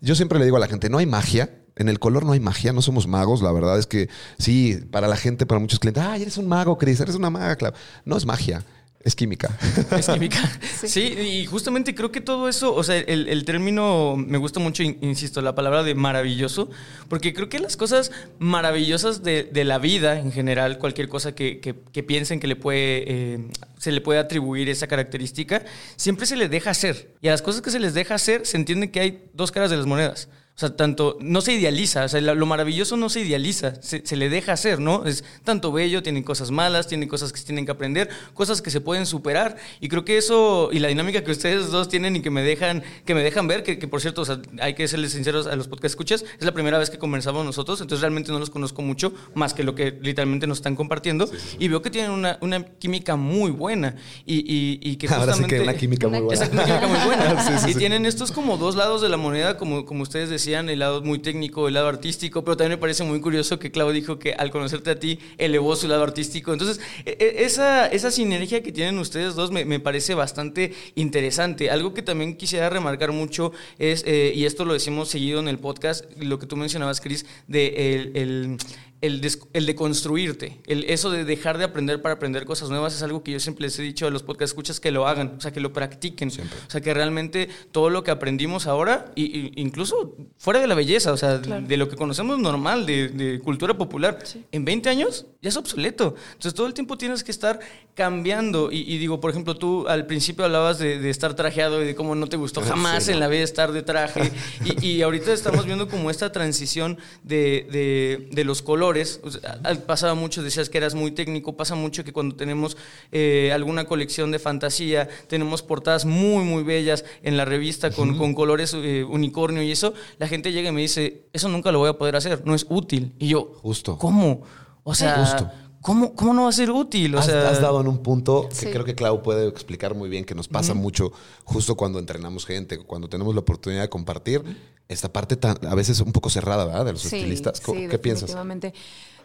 yo siempre le digo a la gente, no hay magia, en el color no hay magia, no somos magos. La verdad es que sí, para la gente, para muchos clientes, ay, eres un mago, Cris, eres una maga, claro. No es magia. Es química. [LAUGHS] Es química. [LAUGHS] sí. y justamente creo que todo eso, o sea, el, el término me gusta mucho, in- insisto, la palabra de maravilloso, porque creo que las cosas maravillosas de, de la vida en general, cualquier cosa que, que- que piensen que le puede, eh, se le puede atribuir esa característica, siempre se les deja hacer. Y a las cosas que se les deja hacer, se entiende que hay dos caras de las monedas. O sea, tanto, no se idealiza, o sea, lo maravilloso no se idealiza, se, se le deja hacer, ¿no? Es tanto bello, tienen cosas malas, tienen cosas que se tienen que aprender, cosas que se pueden superar. Y creo que eso, y la dinámica que ustedes dos tienen y que me dejan, que me dejan ver, que, que por cierto, o sea, hay que serles sinceros a los podcast escuchas, es la primera vez que conversamos nosotros, entonces realmente no los conozco mucho, más que lo que literalmente nos están compartiendo. Y veo que tienen una, una química muy buena. Y, y, y que Ahora sí justamente... que una química muy buena. Exacto, una química muy buena. [LAUGHS] Sí, sí, y sí. tienen estos como dos lados de la moneda, como, como ustedes decían, el lado muy técnico, el lado artístico, pero también me parece muy curioso que Clau dijo que al conocerte a ti elevó su lado artístico. Entonces, e- e- esa, esa sinergia que tienen ustedes dos me, me parece bastante interesante. Algo que también quisiera remarcar mucho es, eh, y esto lo decimos seguido en el podcast, lo que tú mencionabas, Chris, de el el, des- el de construirte, el, eso de dejar de aprender para aprender cosas nuevas es algo que yo siempre les he dicho a los podcast escuchas que lo hagan, o sea, que lo practiquen. O sea, que realmente todo lo que aprendimos ahora, y, y- incluso fuera de la belleza, o sea, de lo que conocemos normal, de, de cultura popular, en 20 años ya es obsoleto. Entonces todo el tiempo tienes que estar cambiando. Y, y digo, por ejemplo, tú al principio hablabas de, de estar trajeado y de cómo no te gustó [LAUGHS] jamás Sí, en la vida estar de traje. [LAUGHS] y, y ahorita estamos viendo como esta transición de, de- de los colores. O sea, al- pasaba mucho, decías que eras muy técnico, pasa mucho que cuando tenemos eh, alguna colección de fantasía, tenemos portadas muy, muy bellas en la revista con, con colores eh, unicornio y eso, la gente llega y me dice, eso nunca lo voy a poder hacer, no es útil. Y yo, Justo. ¿cómo? O sea, Justo. ¿cómo, ¿cómo no va a ser útil? O has, sea, has dado en un punto que Sí. creo que Clau puede explicar muy bien, que nos pasa mucho justo cuando entrenamos gente, cuando tenemos la oportunidad de compartir esta parte tan, a veces un poco cerrada, ¿verdad? De los Sí, estilistas. ¿Cómo- sí, ¿Qué piensas?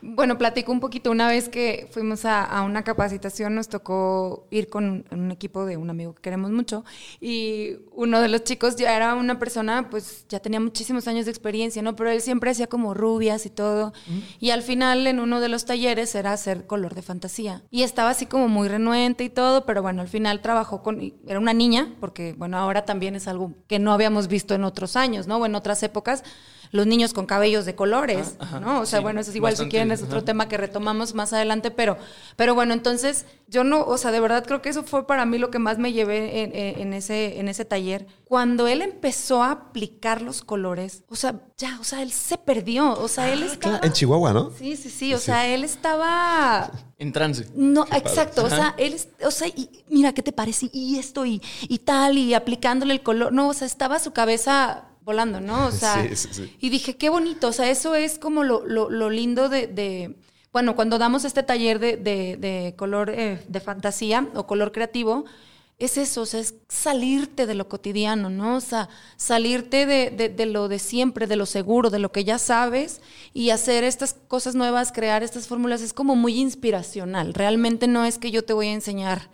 Bueno, platico un poquito. Una vez que fuimos a, a una capacitación, nos tocó ir con un, un equipo de un amigo que queremos mucho. Y uno de los chicos ya era una persona, pues ya tenía muchísimos años de experiencia, ¿no? Pero él siempre hacía como rubias y todo. Y al final, en uno de los talleres, era hacer color de fantasía. Y estaba así como muy renuente y todo, pero bueno, al final trabajó con. Era una niña, porque bueno, ahora también es algo que no habíamos visto en otros años, ¿no? O en otras épocas los niños con cabellos de colores, Ah, ajá, ¿no? O sea, sí, bueno, eso es igual bastante, si quieren es otro ajá. tema que retomamos más adelante, pero, pero bueno, entonces yo no, o sea, de verdad creo que eso fue para mí lo que más me llevé en, ese, en ese taller. Cuando él empezó a aplicar los colores, o sea, ya, o sea, él se perdió, o sea, él estaba... Claro, en Chihuahua, ¿no? Sí, sí, sí, o sea, él estaba... en trance. No, exacto. O sea, él, es- o sea, y mira, ¿qué te parece? Y esto y, y tal, y aplicándole el color. No, o sea, estaba su cabeza volando, ¿no? O [LAUGHS] sea, Sí, sí, sí. y dije, qué bonito. O sea, eso es como lo, lo- lo lindo de, de- bueno, cuando damos este taller de, de- de color eh, de fantasía o color creativo, es eso, o sea, es salirte de lo cotidiano, ¿no? O sea, salirte de, de- de lo de siempre, de lo seguro, de lo que ya sabes y hacer estas cosas nuevas, crear estas fórmulas, es como muy inspiracional. Realmente no es que yo te voy a enseñar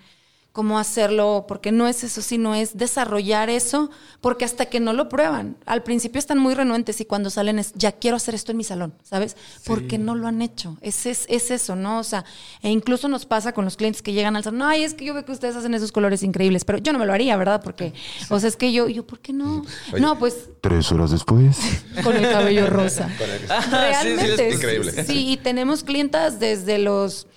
cómo hacerlo, porque no es eso, sino es desarrollar eso, porque hasta que no lo prueban, al principio están muy renuentes y cuando salen es, ya quiero hacer esto en mi salón, ¿sabes? Porque no lo han hecho. Es, es, es eso, ¿no? O sea, e incluso nos pasa con los clientes que llegan al salón, ay, es que yo veo que ustedes hacen esos colores increíbles, pero yo no me lo haría, ¿verdad? Porque, o sea, es que yo, yo, ¿por qué no? Oye. No, pues Tres horas después. [LAUGHS] con el cabello rosa. Ah, sí, sí, Realmente. es increíble. Sí, y tenemos clientas desde los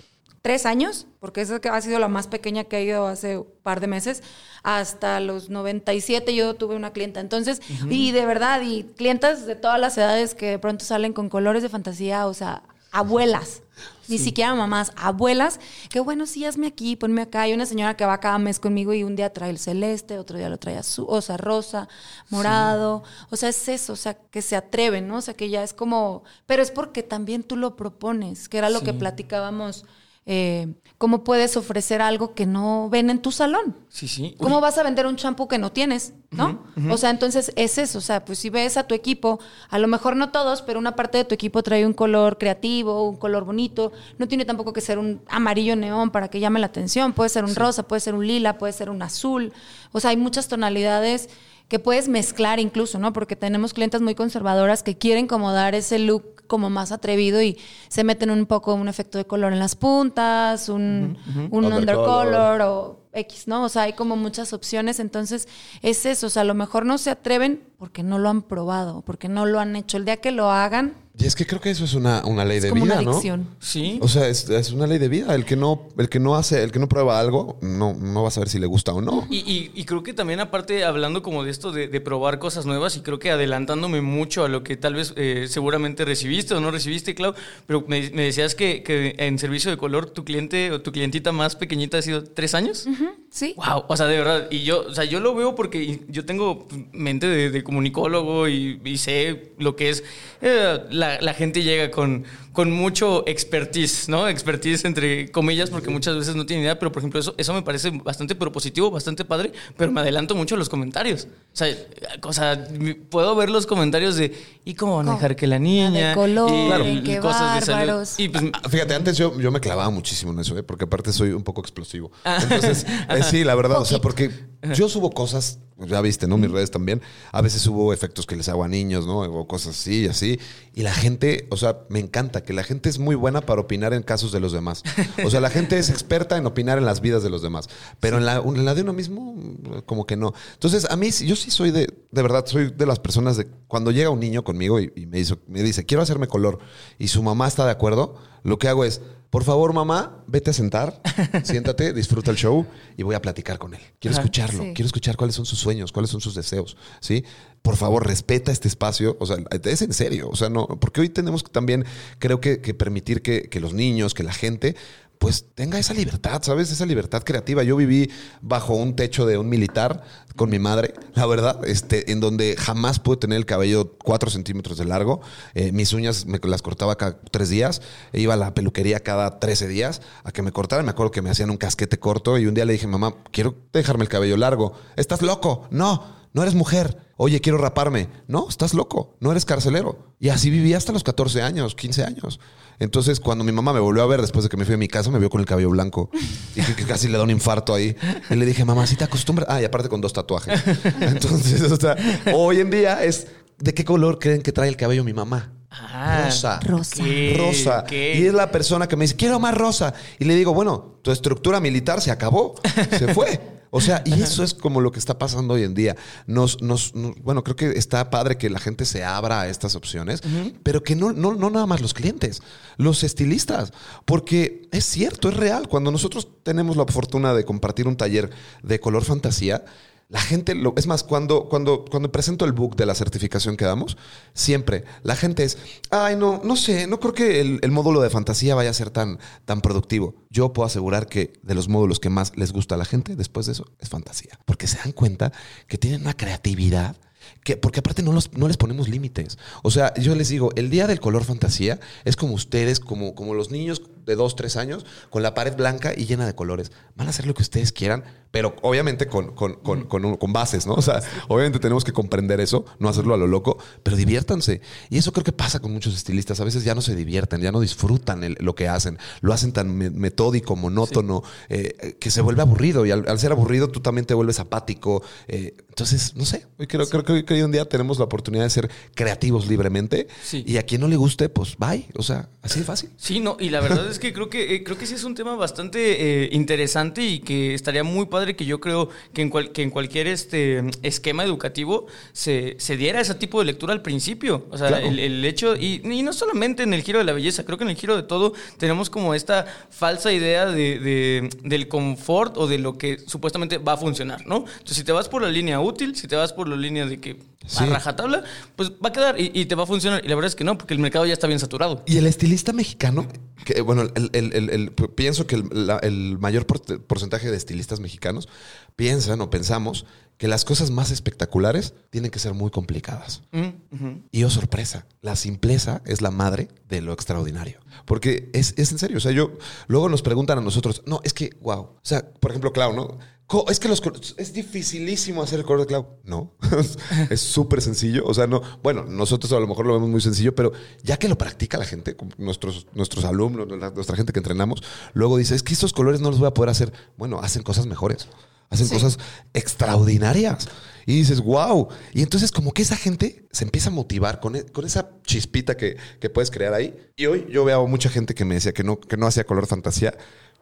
tres años, porque esa ha sido la más pequeña que ha ido hace un par de meses, hasta los 97 yo tuve una clienta. Entonces, y de verdad, y clientas de todas las edades que de pronto salen con colores de fantasía, o sea, abuelas. Ni siquiera mamás, abuelas, que bueno, sí, hazme aquí, ponme acá. Hay una señora que va cada mes conmigo y un día trae el celeste, otro día lo trae azul, o sea, rosa, morado. O sea, es eso, o sea, que se atreven, ¿no? O sea, que ya es como. Pero es porque también tú lo propones, que era lo que platicábamos. Eh, ¿Cómo puedes ofrecer algo que no ven en tu salón? Sí, sí. ¿Cómo Uy, vas a vender un champú que no tienes? ¿No? O sea, entonces es eso. O sea, pues si ves a tu equipo, a lo mejor no todos, pero una parte de tu equipo trae un color creativo, un color bonito. No tiene tampoco que ser un amarillo neón para que llame la atención. Puede ser un rosa, puede ser un lila, puede ser un azul. O sea, hay muchas tonalidades que puedes mezclar incluso, ¿no? Porque tenemos clientes muy conservadoras que quieren como dar ese look como más atrevido y se meten un poco un efecto de color en las puntas, un, un Undercolor. undercolor o X, ¿no? O sea, hay como muchas opciones, entonces es eso, o sea, a lo mejor no se atreven porque no lo han probado, porque no lo han hecho. El día que lo hagan, Y es que creo que eso es una, una ley es de como vida, una ¿no? adicción. Sí. O sea, es, es una ley de vida. El que no, el que no hace, el que no prueba algo, no, no va a saber si le gusta o no. Y, y- y creo que también aparte hablando como de esto de, de probar cosas nuevas y creo que adelantándome mucho a lo que tal vez eh, seguramente recibiste o no recibiste, Clau, pero me, me decías que, que en servicio de color tu cliente o tu clientita más pequeñita ha sido tres años. Sí. Wow, o sea, de verdad, y yo, o sea, yo lo veo porque yo tengo mente de, de comunicólogo y, y sé lo que es, eh, la, la gente llega con, con mucho expertise, ¿no? Expertise entre comillas, porque muchas veces no tienen idea, pero por ejemplo, eso, eso me parece bastante propositivo, bastante padre, pero me adelanto mucho a los comentarios. O sea, o sea, puedo ver los comentarios de, ¿y cómo van a dejar que la niña? de color, y, Claro. y qué cosas de salud. Y pues, Ah, Fíjate, antes yo, yo me clavaba muchísimo en eso, ¿eh? porque aparte soy un poco explosivo. Ah. Entonces, [LAUGHS] eh, sí, la verdad, o sea, porque yo subo cosas, ya viste, ¿no? Mis redes también. A veces subo efectos que les hago a niños, ¿no? O cosas así y así. Y la gente, o sea, me encanta que la gente es muy buena para opinar en casos de los demás. O sea, la gente es experta en opinar en las vidas de los demás. Pero en, la, de uno mismo, como que no. Entonces, a mí, yo sí soy de, de verdad, soy de las personas de cuando llega un niño conmigo y, me, dice, me dice, quiero hacerme color, y su mamá está de acuerdo, lo que hago es, por favor, mamá, vete a sentar, siéntate, disfruta el show y voy a platicar con él. Quiero Ajá. escucharlo, Sí. quiero escuchar cuáles son sus sueños, cuáles son sus deseos, ¿sí? Por favor, respeta este espacio, o sea, es en serio, o sea, no, porque hoy tenemos que también, creo que, que permitir que, que los niños, que la gente, pues tenga esa libertad, ¿sabes? Esa libertad creativa. Yo viví bajo un techo de un militar con mi madre, la verdad, este, en donde jamás pude tener el cabello cuatro centímetros de largo. Eh, mis uñas me las cortaba cada tres días. Iba a la peluquería cada 13 días a que me cortaran. Me acuerdo que me hacían un casquete corto y un día le dije, mamá, quiero dejarme el cabello largo. ¿Estás loco? No, no eres mujer. Oye, quiero raparme. No, estás loco. No eres carcelero. Y así viví hasta los 14 años, 15 años. Entonces, cuando mi mamá me volvió a ver después de que me fui a mi casa, me vio con el cabello blanco. Y que, que casi le da un infarto ahí. Y le dije, mamá, si te acostumbras. Ah, y aparte con dos tatuajes. Entonces, o sea, hoy en día es. ¿De qué color creen que trae el cabello mi mamá? Ah, rosa. Rosa. Rosa. Y es la persona que me dice, quiero más rosa. Y le digo, bueno, tu estructura militar se acabó. Se fue. O sea, y eso es como lo que está pasando hoy en día. Nos, nos, nos- bueno, creo que está padre que la gente se abra a estas opciones, pero que no, no, no nada más los clientes, los estilistas. Porque es cierto, es real. Cuando nosotros tenemos la fortuna de compartir un taller de color fantasía, la gente, es más, cuando, cuando, cuando presento el book de la certificación que damos, siempre la gente es, ay, no, no sé, no creo que el, el módulo de fantasía vaya a ser tan, tan productivo. Yo puedo asegurar que de los módulos que más les gusta a la gente después de eso es fantasía. Porque se dan cuenta que tienen una creatividad. Que, porque aparte no, los- no les ponemos límites. O sea, yo les digo, el día del color fantasía es como ustedes, como, como los niños de dos, tres años, con la pared blanca y llena de colores. Van a hacer lo que ustedes quieran, pero obviamente con, con, con, con bases, ¿no? O sea, obviamente tenemos que comprender eso, no hacerlo a lo loco, pero diviértanse. Y eso creo que pasa con muchos estilistas. A veces ya no se divierten, ya no disfrutan el- lo que hacen. Lo hacen tan me- metódico, monótono, eh, que se vuelve aburrido. Y al, al ser aburrido, tú también te vuelves apático. Eh, entonces, no sé, hoy creo, creo, creo que hoy en día tenemos la oportunidad de ser creativos libremente. Sí. Y a quien no le guste, pues bye. O sea, así de fácil. Sí, no, y la verdad es que creo que eh, creo que sí es un tema bastante eh, interesante y que estaría muy padre que yo creo que en, cual- que en cualquier este esquema educativo se, se diera ese tipo de lectura al principio. O sea, Claro. el, el hecho, y, y no solamente en el giro de la belleza, creo que en el giro de todo tenemos como esta falsa idea de, de- del confort o de lo que supuestamente va a funcionar, ¿no? Entonces, si te vas por la línea útil, si te vas por la línea de que Sí. a rajatabla, pues va a quedar y, y te va a funcionar. Y la verdad es que no, porque el mercado ya está bien saturado. Y el estilista mexicano, que bueno, el- pienso que el, mayor por- porcentaje de estilistas mexicanos piensan o pensamos que las cosas más espectaculares tienen que ser muy complicadas. Mm. Y oh, sorpresa, la simpleza es la madre de lo extraordinario. Porque es, es en serio. O sea, yo luego nos preguntan a nosotros, no, es que, wow. O sea, por ejemplo, Clau, ¿no? Es que los es dificilísimo hacer el color de Clau. No, [LAUGHS] es súper sencillo. O sea, no, bueno, nosotros a lo mejor lo vemos muy sencillo, pero ya que lo practica la gente, nuestros, nuestros alumnos, nuestra gente que entrenamos, luego dice, es que estos colores no los voy a poder hacer. Bueno, hacen cosas mejores. Hacen Sí. cosas extraordinarias. Y dices, wow. Y entonces como que esa gente se empieza a motivar con, e- con esa chispita que, que puedes crear ahí. Y hoy yo veo a mucha gente que me decía que no, que no hacía color fantasía.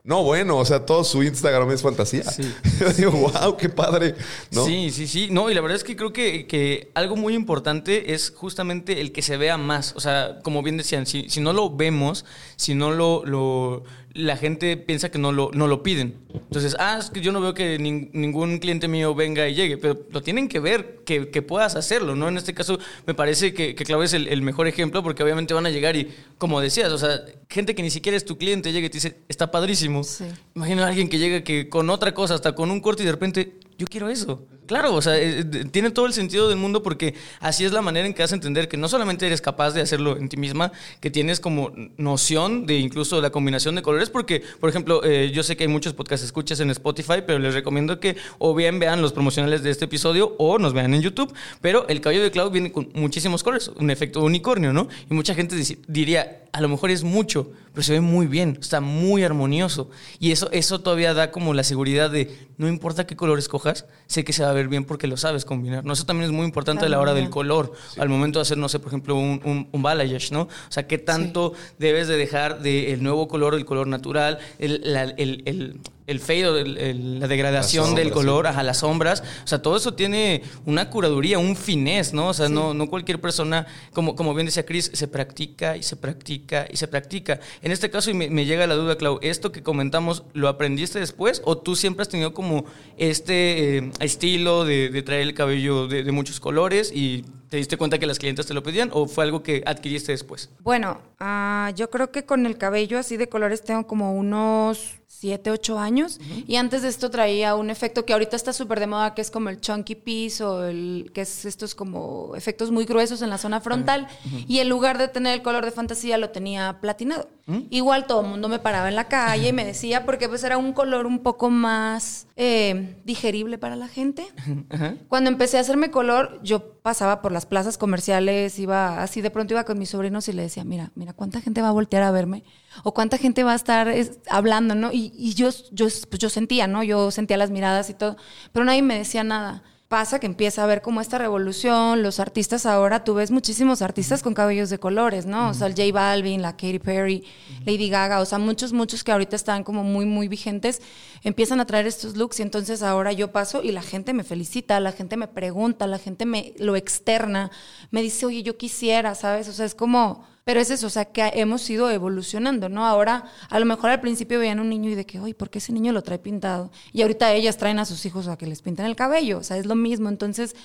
No, bueno, o sea, todo su Instagram es fantasía. Sí. [LAUGHS] Yo digo, wow, qué padre. ¿no? Sí, sí, sí. No, y la verdad es que creo que, que algo muy importante es justamente el que se vea más. O sea, como bien decían, si, si no lo vemos, si no lo, lo- la gente piensa que no lo, no lo piden. Entonces, ah, es que yo no veo que nin- ningún cliente mío venga y llegue, pero lo tienen que ver, que, que puedas hacerlo, ¿no? En este caso, me parece que, que Clau es el, el mejor ejemplo porque obviamente van a llegar y, como decías, o sea, gente que ni siquiera es tu cliente llega y te dice, está padrísimo. Sí. Imagina a alguien que llega que con otra cosa, hasta con un corte y de repente, yo quiero eso. Claro, o sea, eh, eh, tiene todo el sentido del mundo porque así es la manera en que a entender que no solamente eres capaz de hacerlo en ti misma, que tienes como noción de incluso la combinación de colores, porque, por ejemplo, eh, yo sé que hay muchos podcast escuchas en Spotify, pero les recomiendo que o bien vean los promocionales de este episodio o nos vean en YouTube, pero el cabello de Cloud viene con muchísimos colores, un efecto unicornio, ¿no? Y mucha gente diría, a lo mejor es mucho, pero se ve muy bien, está muy armonioso. Y eso, eso todavía da como la seguridad de, no importa qué color escojas, sé que se va a ver bien porque lo sabes combinar. ¿no? Eso también es muy importante a la hora del color, al momento de hacer, no sé, por ejemplo, un, un, un balayage, ¿no? O sea, qué tanto debes de dejar del nuevo color, el color natural, el, la- el, el- el fade, el- el- la degradación del color, ajá, las sombras. O sea, todo eso tiene una curaduría, un finés, ¿no? O sea, no, no cualquier persona, como, como bien decía Chris, se practica y se practica y se practica. En este caso, y me, me llega la duda, Clau, ¿esto que comentamos lo aprendiste después o tú siempre has tenido como este eh, estilo de, de traer el cabello de, de muchos colores y te diste cuenta que las clientes te lo pedían o fue algo que adquiriste después? Bueno, ah, yo creo que con el cabello así de colores tengo como unos 7, 8 años. Y antes de esto traía un efecto que ahorita está súper de moda, que es como el chunky piece o el que es estos como efectos muy gruesos en la zona frontal. Y en lugar de tener el color de fantasía, lo tenía platinado. Igual todo el mundo me paraba en la calle y me decía, porque pues era un color un poco más eh, digerible para la gente. [LAUGHS] Cuando empecé a hacerme color, yo pasaba por las plazas comerciales, iba así, de pronto iba con mis sobrinos y le decía, mira, mira, ¿cuánta gente va a voltear a verme? O cuánta gente va a estar es, hablando, ¿no? Y, y yo, yo, pues yo sentía, ¿no? Yo sentía las miradas y todo, pero nadie me decía nada. Pasa que empieza a ver como esta revolución, los artistas ahora, tú ves muchísimos artistas con cabellos de colores, ¿no? O sea, el J Balvin, la Katy Perry, Lady Gaga, o sea, muchos, muchos que ahorita están como muy, muy vigentes, empiezan a traer estos looks y entonces ahora yo paso y la gente me felicita, la gente me pregunta, la gente me lo externa, me dice, oye, yo quisiera, ¿sabes? O sea, es como... Pero es eso, o sea, que hemos ido evolucionando, ¿no? Ahora, a lo mejor al principio veían un niño y de que, oye, ¿por qué ese niño lo trae pintado? Y ahorita ellas traen a sus hijos a que les pinten el cabello, o sea, es lo mismo. Entonces,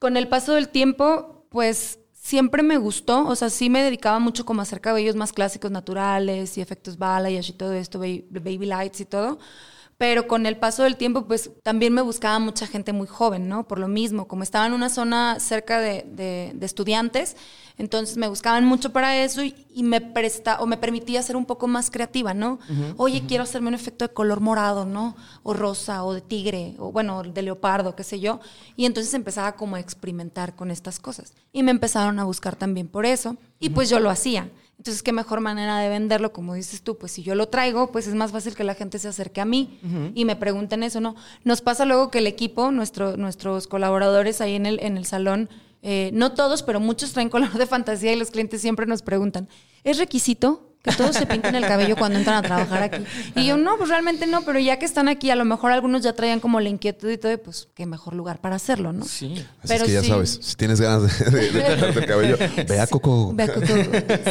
con el paso del tiempo, pues siempre me gustó, o sea, sí me dedicaba mucho como a hacer cabellos más clásicos, naturales y efectos balayage y todo esto, ba- baby lights y todo. Pero con el paso del tiempo, pues también me buscaba mucha gente muy joven, ¿no? Por lo mismo, como estaba en una zona cerca de, de- de estudiantes, entonces me buscaban mucho para eso y, y me presta o me permitía ser un poco más creativa, ¿no? Oye, quiero hacerme un efecto de color morado, ¿no? O rosa, o de tigre, o bueno, de leopardo, qué sé yo. Y entonces empezaba como a experimentar con estas cosas. Y me empezaron a buscar también por eso. Y pues yo lo hacía. Entonces, qué mejor manera de venderlo, como dices tú, pues si yo lo traigo, pues es más fácil que la gente se acerque a mí y me pregunten eso, ¿no? Nos pasa luego que el equipo, nuestro, nuestros colaboradores ahí en el, en el salón, eh, no todos, pero muchos traen [LAUGHS] color de fantasía y los clientes siempre nos preguntan, ¿es requisito que todos se pinten el cabello cuando entran a trabajar aquí? Y yo, no, pues realmente no, pero ya que están aquí, a lo mejor algunos ya traían como la inquietud y todo, y pues qué mejor lugar para hacerlo, ¿no? Sí. Así Pero es que ya sí. sabes, si tienes ganas de, de, de el cabello, [LAUGHS] ve a Coco. Ve a Coco.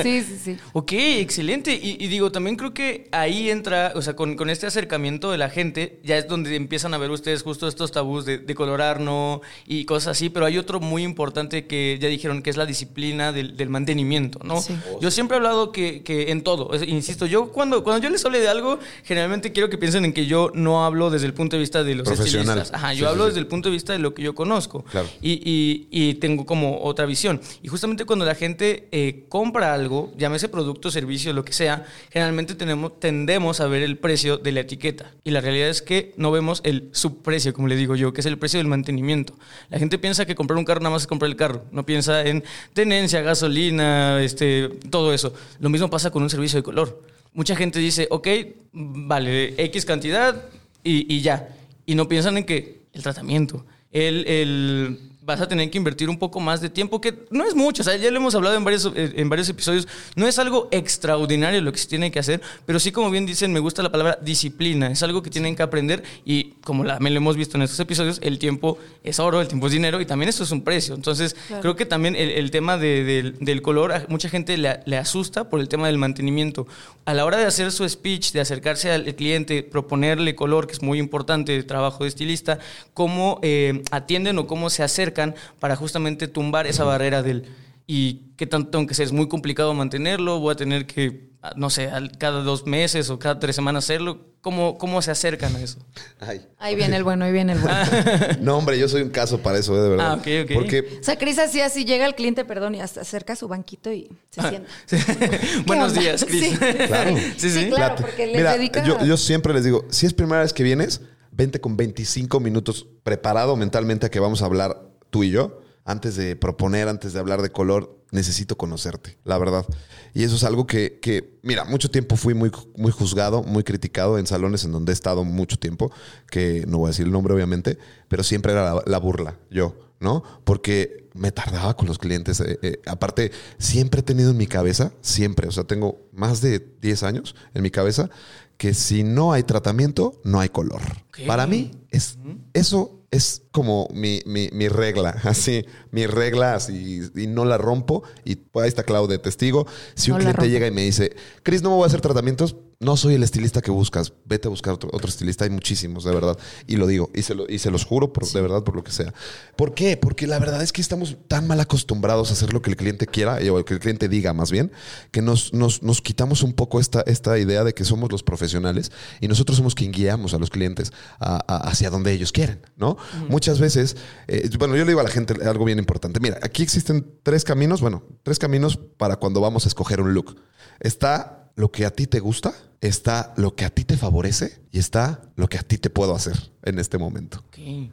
Sí, sí, sí. Ok, excelente. Y, y digo, también creo que ahí entra, o sea, con, con este acercamiento de la gente, ya es donde empiezan a ver ustedes justo estos tabús de, de colorar, ¿no? Y cosas así. Pero hay otro muy importante que ya dijeron, que es la disciplina del, del mantenimiento, ¿no? Sí. Yo siempre he hablado que, que en todo, es- insisto, yo cuando, cuando yo les hable de algo, generalmente quiero que piensen en que yo no hablo desde el punto de vista de los estilistas. Ajá, yo sí, hablo sí. desde el punto de vista de lo que yo conozco. Claro. Y, y- y tengo como otra visión. Y justamente cuando la gente eh, compra algo, llámese producto, servicio, lo que sea, generalmente tenemos, tendemos a ver el precio de la etiqueta. Y la realidad es que no vemos el subprecio, como le digo yo, que es el precio del mantenimiento. La gente piensa que comprar un carro nada más es comprar el carro. No piensa en tenencia, gasolina, este, todo eso. Lo mismo pasa con un servicio de color. Mucha gente dice, ok, vale, X cantidad y, y ya. y no piensan en que el tratamiento, el vas a tener que invertir un poco más de tiempo, que no es mucho, o sea, ya lo hemos hablado en varios, eh, en varios episodios, no es algo extraordinario lo que se tiene que hacer, pero sí, como bien dicen, me gusta la palabra disciplina, es algo que tienen que aprender y como la, me lo hemos visto en estos episodios, el tiempo es oro, el tiempo es dinero y también eso es un precio. Entonces, creo que también el, el tema de- del- del color, mucha gente le, le asusta por el tema del mantenimiento. A la hora de hacer su speech, de acercarse al cliente, proponerle color, que es muy importante el trabajo de estilista, cómo eh, atienden o cómo se acercan para justamente tumbar esa barrera del y qué tanto tengo que ser, es muy complicado mantenerlo, voy a tener que, ah, no sé, cada dos meses o cada tres semanas hacerlo. ¿Cómo, cómo se acercan a eso? Ay. Ahí viene el bueno, ahí viene el bueno. [LAUGHS] No, hombre, yo soy un caso para eso, eh, de verdad. Ah, ok, ok. Porque O sea, Cris así, así llega el cliente, perdón, y hasta acerca su banquito y se sienta. [LAUGHS] Buenos onda? días, Cris. Sí. [LAUGHS] Claro. sí, sí. Sí, claro. Porque les Mira, dedica- yo, yo siempre les digo, si es primera vez que vienes, vente con 25 minutos preparado mentalmente a que vamos a hablar tú y yo. Antes de proponer, antes de hablar de color, necesito conocerte, la verdad. Y eso es algo que, que, mira, mucho tiempo fui muy, muy juzgado, muy criticado en salones en donde he estado mucho tiempo, que no voy a decir el nombre obviamente, pero siempre era la, la burla, yo, ¿no? Porque me tardaba con los clientes. eh, eh, aparte, siempre he tenido en mi cabeza, siempre, o sea, tengo más de 10 años en mi cabeza, que si no hay tratamiento, no hay color. Para mí, es, eso es como mi, mi- mi regla, [LAUGHS] así, mi regla, así, y no la rompo. Y ahí está Clau de testigo. Si un cliente llega y me dice, Cris, no me voy a hacer tratamientos, no soy el estilista que buscas, vete a buscar otro, otro estilista, hay muchísimos, de verdad. Y lo digo, y se, lo- y se los juro, por, de verdad, por lo que sea. ¿Por qué? Porque la verdad es que estamos tan mal acostumbrados a hacer lo que el cliente quiera, o que el cliente diga más bien, que nos, nos, nos quitamos un poco esta, esta idea de que somos los profesionales y nosotros somos quien guiamos a los clientes a- a- hacia donde ellos quieren, ¿no? Muchas veces, eh, bueno, yo le digo a la gente algo bien importante. Mira, aquí existen tres caminos, bueno, tres caminos para cuando vamos a escoger un look. Está lo que a ti te gusta, está lo que a ti te favorece y está lo que a ti te puedo hacer en este momento.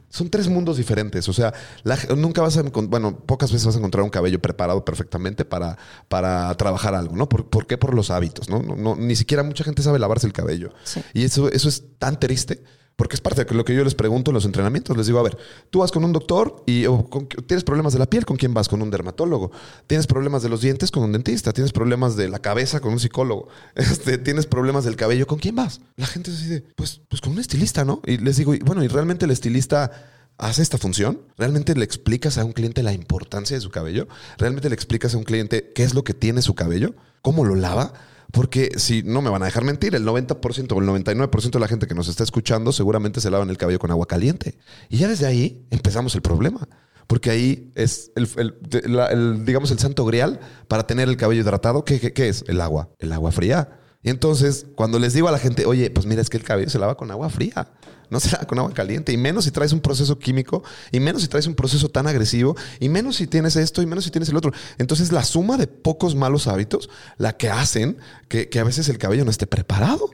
Son tres mundos diferentes. O sea, la- nunca vas a bueno, pocas veces vas a encontrar un cabello preparado perfectamente para, para trabajar algo, ¿no? ¿Por, por qué? Por los hábitos, ¿no? No- no- Ni siquiera mucha gente sabe lavarse el cabello. Sí. Y eso, eso es tan triste. Porque es parte de lo que yo les pregunto en los entrenamientos. Les digo, a ver, tú vas con un doctor y o con- tienes problemas de la piel, ¿con quién vas? Con un dermatólogo. Tienes problemas de los dientes, con un dentista. Tienes problemas de la cabeza, con un psicólogo. [LAUGHS] Este, tienes problemas del cabello, ¿con quién vas? La gente así de, pues, pues con un estilista, ¿no? Y les digo, y bueno, ¿y realmente el estilista hace esta función? ¿Realmente le explicas a un cliente la importancia de su cabello? ¿Realmente le explicas a un cliente qué es lo que tiene su cabello? ¿Cómo lo lava? Porque si no me van a dejar mentir, el 90% o el 99% de la gente que nos está escuchando seguramente se lavan el cabello con agua caliente. Y ya desde ahí empezamos el problema. Porque ahí es el, digamos, el santo grial para tener el cabello hidratado. ¿Qué, qué, qué es? El agua. El agua fría. Y entonces, cuando les digo a la gente, oye, pues mira, es que el cabello se lava con agua fría. No se con agua caliente. Y menos si traes un proceso químico. Y menos si traes un proceso tan agresivo. Y menos si tienes esto. Y menos si tienes el otro. Entonces, la suma de pocos malos hábitos la que hacen que, que a veces el cabello no esté preparado.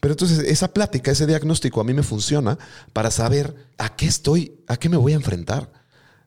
Pero entonces esa plática, ese diagnóstico a mí me funciona para saber a qué estoy, a qué me voy a enfrentar.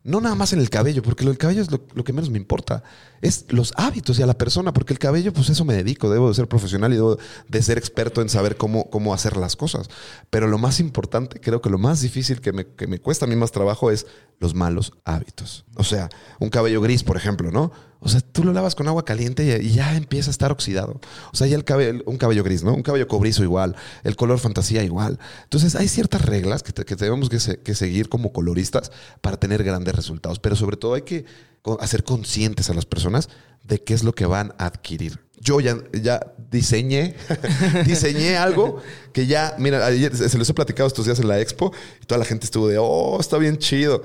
No nada más en el cabello, porque del cabello es lo, lo que menos me importa. Es los hábitos y a la persona, porque el cabello, pues eso me dedico. Debo de ser profesional y debo de ser experto en saber cómo, cómo hacer las cosas. Pero lo más importante, creo que lo más difícil que me, que me cuesta a mí más trabajo es los malos hábitos. O sea, un cabello gris, por ejemplo, ¿no? O sea, tú lo lavas con agua caliente y, ya empieza a estar oxidado. O sea, ya el cabello, un cabello gris, ¿no? Un cabello cobrizo igual, el color fantasía igual. Entonces, hay ciertas reglas que, que tenemos que, que seguir como coloristas para tener grandes resultados. Pero sobre todo hay que hacer conscientes a las personas de qué es lo que van a adquirir. Yo ya, ya diseñé, [LAUGHS] diseñé algo que ya, mira, ayer se los he platicado estos días en la expo y toda la gente estuvo de, oh, está bien chido.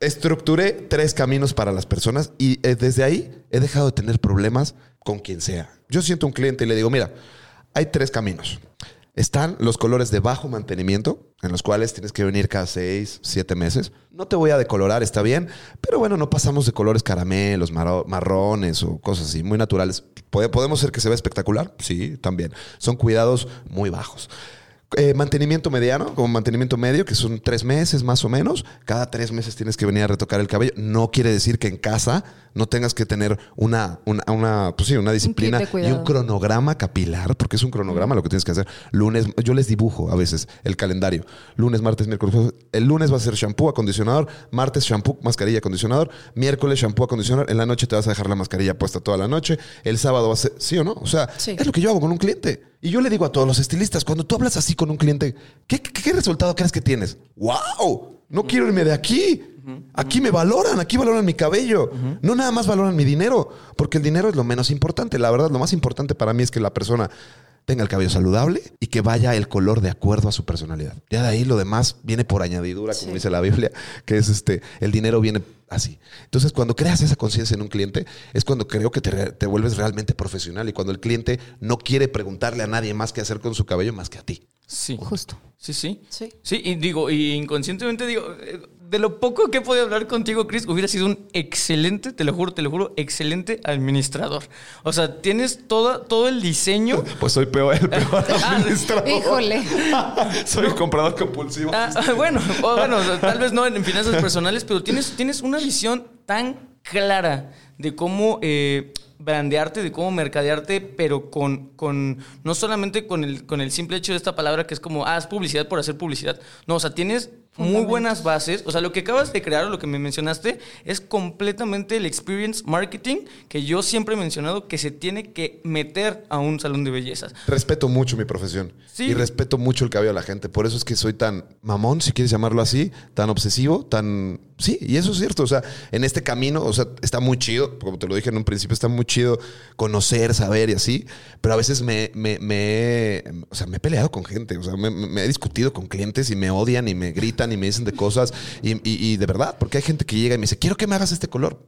Estructuré tres caminos para las personas y eh, desde ahí he dejado de tener problemas con quien sea. Yo siento un cliente y le digo, mira, hay tres caminos. Están los colores de bajo mantenimiento, en los cuales tienes que venir cada seis, siete meses. No te voy a decolorar, está bien, pero bueno, no pasamos de colores caramelos, marro- marrones o cosas así, muy naturales. ¿Puede- ¿Podemos ser que se vea espectacular? Sí, también. Son cuidados muy bajos. Eh, mantenimiento mediano, como mantenimiento medio, que son tres meses más o menos. Cada tres meses tienes que venir a retocar el cabello. No quiere decir que en casa no tengas que tener una, una, una, pues sí, una disciplina y un cronograma capilar, porque es un cronograma lo que tienes que hacer. Lunes, yo les dibujo a veces el calendario. Lunes, martes, miércoles. El lunes va a ser shampoo, acondicionador. Martes, shampoo, mascarilla, acondicionador. Miércoles, shampoo, acondicionador. En la noche te vas a dejar la mascarilla puesta toda la noche. El sábado va a ser, ¿sí o no? O sea, Sí. es lo que yo hago con un cliente. Y yo le digo a todos los estilistas, cuando tú hablas así con un cliente, ¿qué, qué- qué resultado crees que tienes? ¡Wow! No quiero irme de aquí. Aquí me valoran, aquí valoran mi cabello. No nada más valoran mi dinero, porque el dinero es lo menos importante. La verdad, lo más importante para mí es que la persona tenga el cabello saludable y que vaya el color de acuerdo a su personalidad. Ya de ahí lo demás viene por añadidura, como Sí. dice la Biblia, que es este, el dinero viene así. Entonces, cuando creas esa conciencia en un cliente, es cuando creo que te, te vuelves realmente profesional y cuando el cliente no quiere preguntarle a nadie más qué hacer con su cabello más que a ti. Sí. Justo. Sí, sí. Sí. Sí, y digo, y inconscientemente digo, eh, de lo poco que he podido hablar contigo, Chris, hubiera sido un excelente, te lo juro, te lo juro, excelente administrador. O sea, tienes todo, todo el diseño. [LAUGHS] Pues soy peor, el peor [LAUGHS] administrador. Híjole. [LAUGHS] soy el comprador compulsivo. Ah, ah, bueno, o bueno, tal vez no en finanzas personales, pero tienes, tienes una visión tan clara de cómo eh, brandearte, de cómo mercadearte, pero con, con no solamente con el, con el simple hecho de esta palabra que es como, ah, haz publicidad por hacer publicidad. No, o sea, tienes muy buenas bases. O sea, lo que acabas de crear o lo que me mencionaste es completamente el experience marketing que yo siempre he mencionado que se tiene que meter a un salón de bellezas. Respeto mucho mi profesión Sí. y respeto mucho el cabello de la gente. Por eso es que soy tan mamón, si quieres llamarlo así, tan obsesivo, tan... Sí, y eso es cierto. O sea, en este camino, o sea, está muy chido, como te lo dije en un principio, está muy chido conocer, saber y así, pero a veces me, me, me he- o sea, me he peleado con gente, o sea, me, me he discutido con clientes y me odian y me gritan y me dicen de cosas y, y- de verdad, porque hay gente que llega y me dice, quiero que me hagas este color.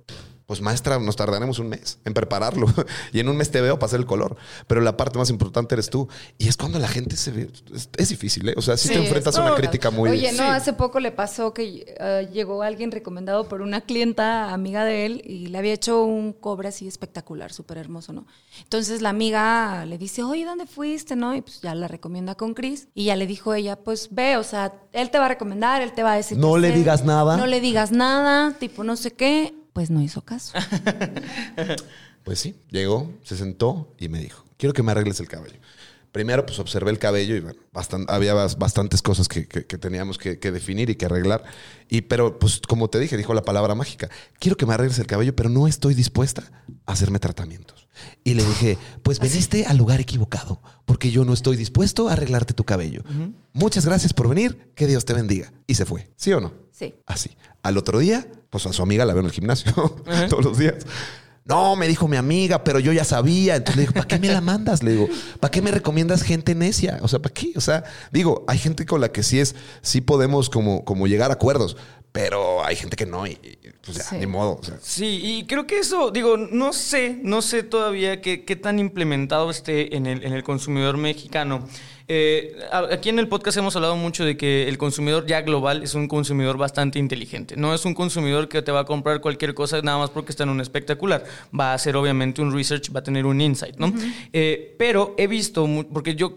Pues maestra, nos tardaremos un mes en prepararlo [LAUGHS] y en un mes te veo pasar el color. Pero la parte más importante eres tú. Y es cuando la gente se ve. Es, es difícil, ¿eh? O sea, si Sí, te enfrentas a una crítica muy. Oye, no, Sí. hace poco le pasó que eh, llegó alguien recomendado por una clienta, amiga de él, y le había hecho un cobre así espectacular, súper hermoso, ¿no? Entonces la amiga le dice, oye, ¿dónde fuiste, no? Y pues ya la recomienda con Chris. Y ya le dijo ella, pues ve, o sea, él te va a recomendar, él te va a decir. No le hacer, digas nada. No le digas nada, tipo no sé qué. Pues no hizo caso. [LAUGHS] Pues sí, llegó, se sentó y me dijo, quiero que me arregles el cabello. Primero, pues observé el cabello y bueno, bastan- había bas- bastantes cosas que, que- que teníamos que, que definir y que arreglar. Y pero, pues como te dije, dijo la palabra mágica, quiero que me arregles el cabello, pero no estoy dispuesta a hacerme tratamientos. Y le dije, pues veniste al lugar equivocado, porque yo no estoy dispuesto a arreglarte tu cabello. Muchas gracias por venir, que Dios te bendiga. Y se fue, ¿sí o no? Sí. Así. Al otro día, pues a su amiga la veo en el gimnasio [LAUGHS] todos los días. No, me dijo mi amiga, pero yo ya sabía. Entonces le digo, ¿para qué me la mandas? Le digo, ¿para qué me recomiendas gente necia? O sea, ¿para qué? O sea, digo, hay gente con la que sí es, sí podemos como, como llegar a acuerdos, pero hay gente que no y, y, pues ya, Sí. ni modo. o sea. Sí, y creo que eso, digo, no sé, no sé todavía qué, qué tan implementado esté en el, en el consumidor mexicano. Eh, aquí en el podcast hemos hablado mucho de que el consumidor ya global es un consumidor bastante inteligente. No es un consumidor que te va a comprar cualquier cosa nada más porque está en un espectacular. Va a hacer obviamente un research, va a tener un insight, ¿no? Eh, pero he visto, porque yo,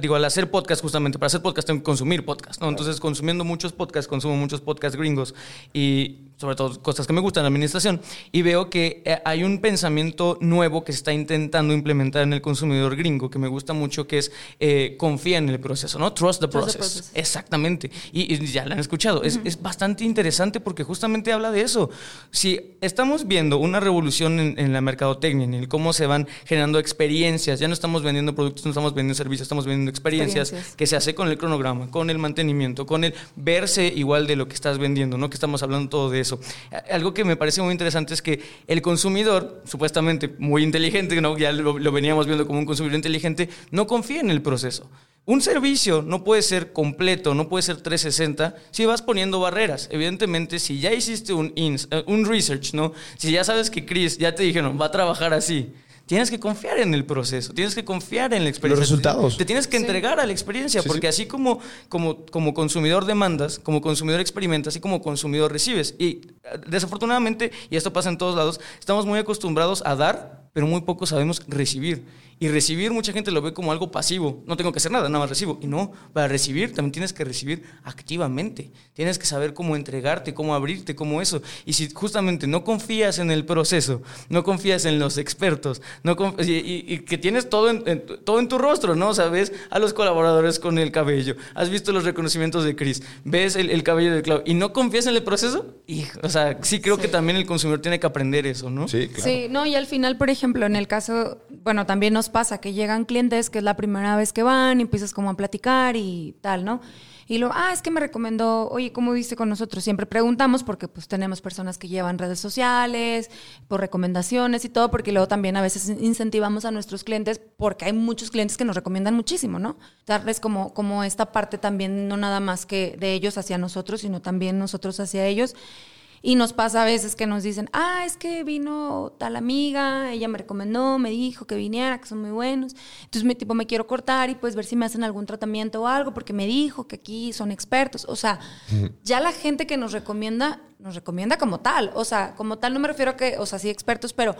digo, al hacer podcast, justamente para hacer podcast tengo que consumir podcast, ¿no? Entonces, consumiendo muchos podcasts, consumo muchos podcasts gringos y sobre todo cosas que me gustan en la administración, y veo que eh, hay un pensamiento nuevo que se está intentando implementar en el consumidor gringo, que me gusta mucho, que es eh, confía en el proceso, ¿no? Trust the Trust the process. Exactamente. Y, y ya la han escuchado. es, es bastante interesante porque justamente habla de eso. Si estamos viendo una revolución en, en la mercadotecnia, en el cómo se van generando experiencias, ya no estamos vendiendo productos, no estamos vendiendo servicios, estamos vendiendo experiencias, Experiencias. que se hace con el cronograma, con el mantenimiento, con el verse igual de lo que estás vendiendo, ¿no? Que estamos hablando todo de eso. Algo que me parece muy interesante es que el consumidor, supuestamente muy inteligente, ¿no? Ya lo, lo veníamos viendo como un consumidor inteligente, no confía en el proceso. Un servicio no puede ser completo, no puede ser 360 si vas poniendo barreras. Evidentemente, si ya hiciste un, ins- eh, un research, ¿no? Si ya sabes que Chris ya te dijeron, va a trabajar así. Tienes que confiar en el proceso, tienes que confiar en la experiencia. Los resultados. Te tienes que entregar a la experiencia, Sí, porque sí. así como, como, como consumidor demandas, como consumidor experimentas y como consumidor recibes. Y desafortunadamente, y esto pasa en todos lados, estamos muy acostumbrados a dar, pero muy poco sabemos recibir. Y recibir mucha gente lo ve como algo pasivo. No tengo que hacer nada, nada más recibo. Y no, para recibir también tienes que recibir activamente. Tienes que saber cómo entregarte, cómo abrirte, cómo eso. Y si justamente no confías en el proceso, no confías en los expertos, no y, que tienes todo en, todo en tu rostro, ¿no? O sea, ves a los colaboradores con el cabello, has visto los reconocimientos de Chris, ves el, cabello de Clau y no confías en el proceso, y, o sea, sí creo que también el consumidor tiene que aprender eso, ¿no? Sí, claro. Sí, no, y al final, por ejemplo, en el caso, bueno, también nos pasa que llegan clientes que es la primera vez que van y empiezas como a platicar y tal, ¿no? Y luego, ah, es que me recomendó, oye, ¿cómo viste con nosotros? Siempre preguntamos porque pues tenemos personas que llevan redes sociales, por recomendaciones y todo, porque luego también a veces incentivamos a nuestros clientes porque hay muchos clientes que nos recomiendan muchísimo, ¿no? Darles como, como esta parte también, no nada más que de ellos hacia nosotros, sino también nosotros hacia ellos. Y nos pasa a veces que nos dicen, ah, es que vino tal amiga, ella me recomendó, me dijo que viniera, que son muy buenos. Entonces, me, tipo, me quiero cortar y pues ver si me hacen algún tratamiento o algo, porque me dijo que aquí son expertos. O sea, ya la gente que nos recomienda, nos recomienda como tal. O sea, como tal no me refiero a que, o sea, sí expertos, pero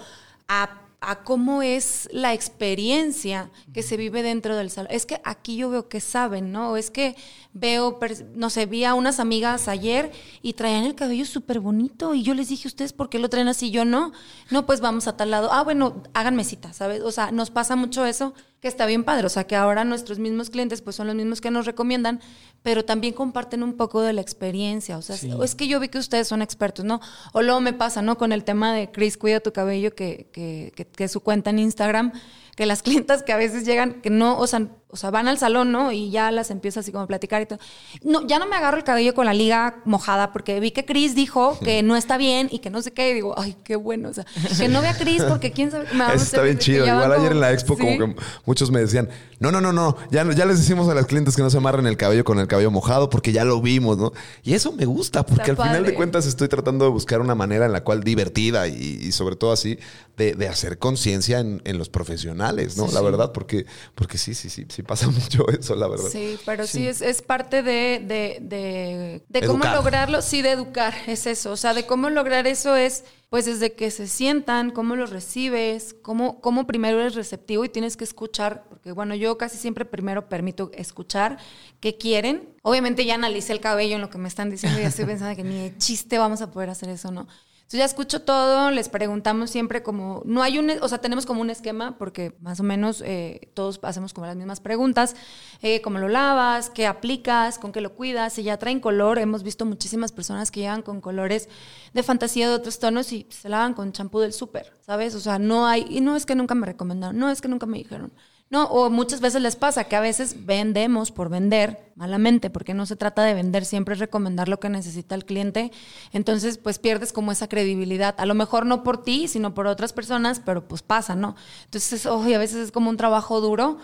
a a cómo es la experiencia que se vive dentro del salón. Es que aquí yo veo que saben, ¿no? Es que veo, no sé, vi a unas amigas ayer y traían el cabello súper bonito y yo les dije, ¿ustedes por qué lo traen así? Yo no. No, pues vamos a tal lado. Ah, bueno, háganme cita, ¿sabes? O sea, nos pasa mucho eso que está bien padre. O sea, que ahora nuestros mismos clientes pues son los mismos que nos recomiendan, pero también comparten un poco de la experiencia. O sea, es que yo vi que ustedes son expertos, ¿no? O luego me pasa, ¿no? Con el tema de Chris Cuida tu cabello, que, que, que, que es su cuenta en Instagram que las [LAUGHS] clientas que a veces llegan, que no, o sea, o sea, van al salón, ¿no? Y ya las empieza así como a platicar y todo. No, ya no me agarro el cabello con la liga mojada porque vi que Chris dijo que no está bien y que no sé qué. Y digo, ay, qué bueno. O sea, que no vea a Chris porque quién sabe. Me Eso está bien chido. Igual ayer en la expo, como que muchos me decían, no, no, no, no. Ya, ya les decimos a las clientes que no se amarren el cabello con el cabello mojado porque ya lo vimos, ¿no? Y eso me gusta porque al final de cuentas estoy tratando de buscar una manera en la cual divertida y, sobre todo así de, hacer conciencia en, los profesionales, ¿no? la verdad, porque, porque sí, sí, sí, sí pasa [LAUGHS] mucho eso, la verdad. Sí, pero sí, es, es, parte de, de, de, cómo lograrlo, sí, de educar, es eso. O sea, de cómo lograr eso es, pues desde que se sientan, cómo lo recibes, cómo, cómo primero eres receptivo y tienes que escuchar, porque bueno, yo casi siempre primero permito escuchar qué quieren. Obviamente ya analicé el cabello en lo que me están diciendo y ya estoy pensando que ni de chiste vamos a poder hacer eso, ¿no? Entonces ya escucho todo, les preguntamos siempre como, no hay un, o sea, tenemos como un esquema porque más o menos eh, todos hacemos como las mismas preguntas, eh, cómo lo lavas, qué aplicas, con qué lo cuidas, si ya traen color, hemos visto muchísimas personas que llegan con colores de fantasía de otros tonos y se lavan con champú del súper, ¿sabes? O sea, no hay, y no es que nunca me recomendaron, no es que nunca me dijeron. No, o muchas veces les pasa que a veces vendemos por vender malamente, porque no se trata de vender, siempre es recomendar lo que necesita el cliente. Entonces, pues pierdes como esa credibilidad. A lo mejor no por ti, sino por otras personas, pero pues pasa, ¿no? Entonces, oye, a veces es como un trabajo duro,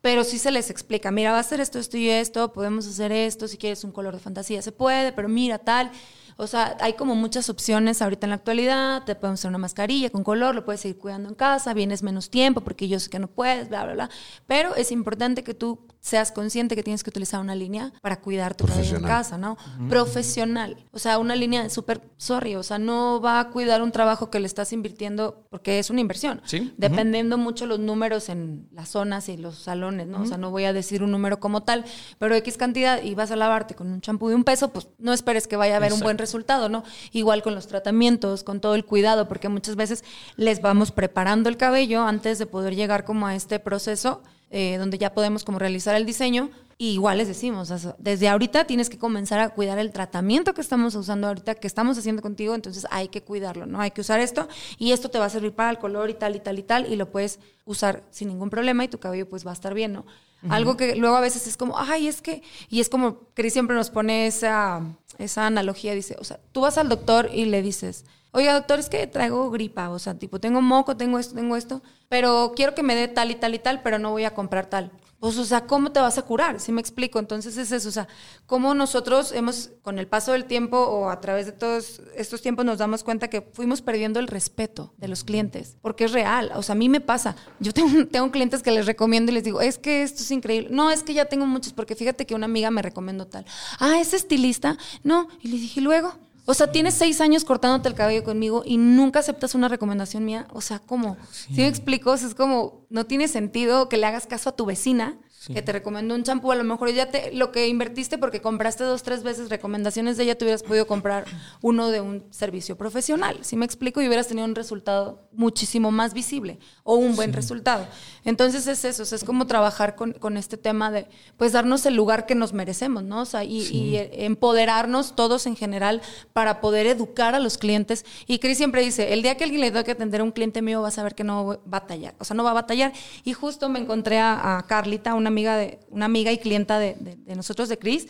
pero sí se les explica, mira, va a ser esto, esto y esto, podemos hacer esto, si quieres un color de fantasía se puede, pero mira, tal. O sea, hay como muchas opciones ahorita en la actualidad. Te podemos hacer una mascarilla con color, lo puedes seguir cuidando en casa, vienes menos tiempo porque yo sé que no puedes, bla, bla, bla. Pero es importante que tú seas consciente que tienes que utilizar una línea para cuidar tu cabello en casa, ¿no? Profesional. O sea, una línea súper, sorry, o sea, no va a cuidar un trabajo que le estás invirtiendo porque es una inversión. Sí. Dependiendo mucho los números en las zonas y los salones, ¿no? O sea, no voy a decir un número como tal, pero X cantidad y vas a lavarte con un champú de un peso, pues no esperes que vaya a haber un buen resultado, ¿no? Igual con los tratamientos, con todo el cuidado, porque muchas veces les vamos preparando el cabello antes de poder llegar como a este proceso eh, donde ya podemos como realizar el diseño. Y igual les decimos, desde ahorita tienes que comenzar a cuidar el tratamiento que estamos usando ahorita, que estamos haciendo contigo, entonces hay que cuidarlo, ¿no? Hay que usar esto y esto te va a servir para el color y tal y tal y tal y lo puedes usar sin ningún problema y tu cabello pues va a estar bien, ¿no? Algo que luego a veces es como, ay, es que, y es como, Cris siempre nos pone esa, esa analogía, dice, o sea, tú vas al doctor y le dices, oye, doctor, es que traigo gripa, o sea, tipo, tengo moco, tengo esto, tengo esto, pero quiero que me dé tal y tal y tal, pero no voy a comprar tal. Pues, o sea, ¿cómo te vas a curar? Si me explico. Entonces es eso, o sea, cómo nosotros hemos, con el paso del tiempo o a través de todos estos tiempos, nos damos cuenta que fuimos perdiendo el respeto de los clientes, porque es real. O sea, a mí me pasa. Yo tengo, [LAUGHS] tengo clientes que les recomiendo y les digo, es que esto es increíble. No, es que ya tengo muchos, porque fíjate que una amiga me recomendó tal. Ah, ¿es estilista? No. Y le dije, luego? O sea, tienes seis años cortándote el cabello conmigo y nunca aceptas una recomendación mía. O sea, ¿cómo? Si me explico, O sea, es como, no tiene sentido que le hagas caso a tu vecina que te recomendó un champú, a lo mejor ya te, lo que invertiste porque compraste dos, tres veces recomendaciones de ella, te hubieras podido comprar uno de un servicio profesional, si me explico, y hubieras tenido un resultado muchísimo más visible o un buen resultado. Entonces es eso, es como trabajar con, con, este tema de, pues, darnos el lugar que nos merecemos, ¿no? O sea, y, y empoderarnos todos en general para poder educar a los clientes. Y Cris siempre dice, el día que alguien le tenga que atender a un cliente mío, va a saber que no va a batallar, o sea, no va a batallar. Y justo me encontré a, a Carlita, una amiga de una amiga y clienta de, nosotros de Cris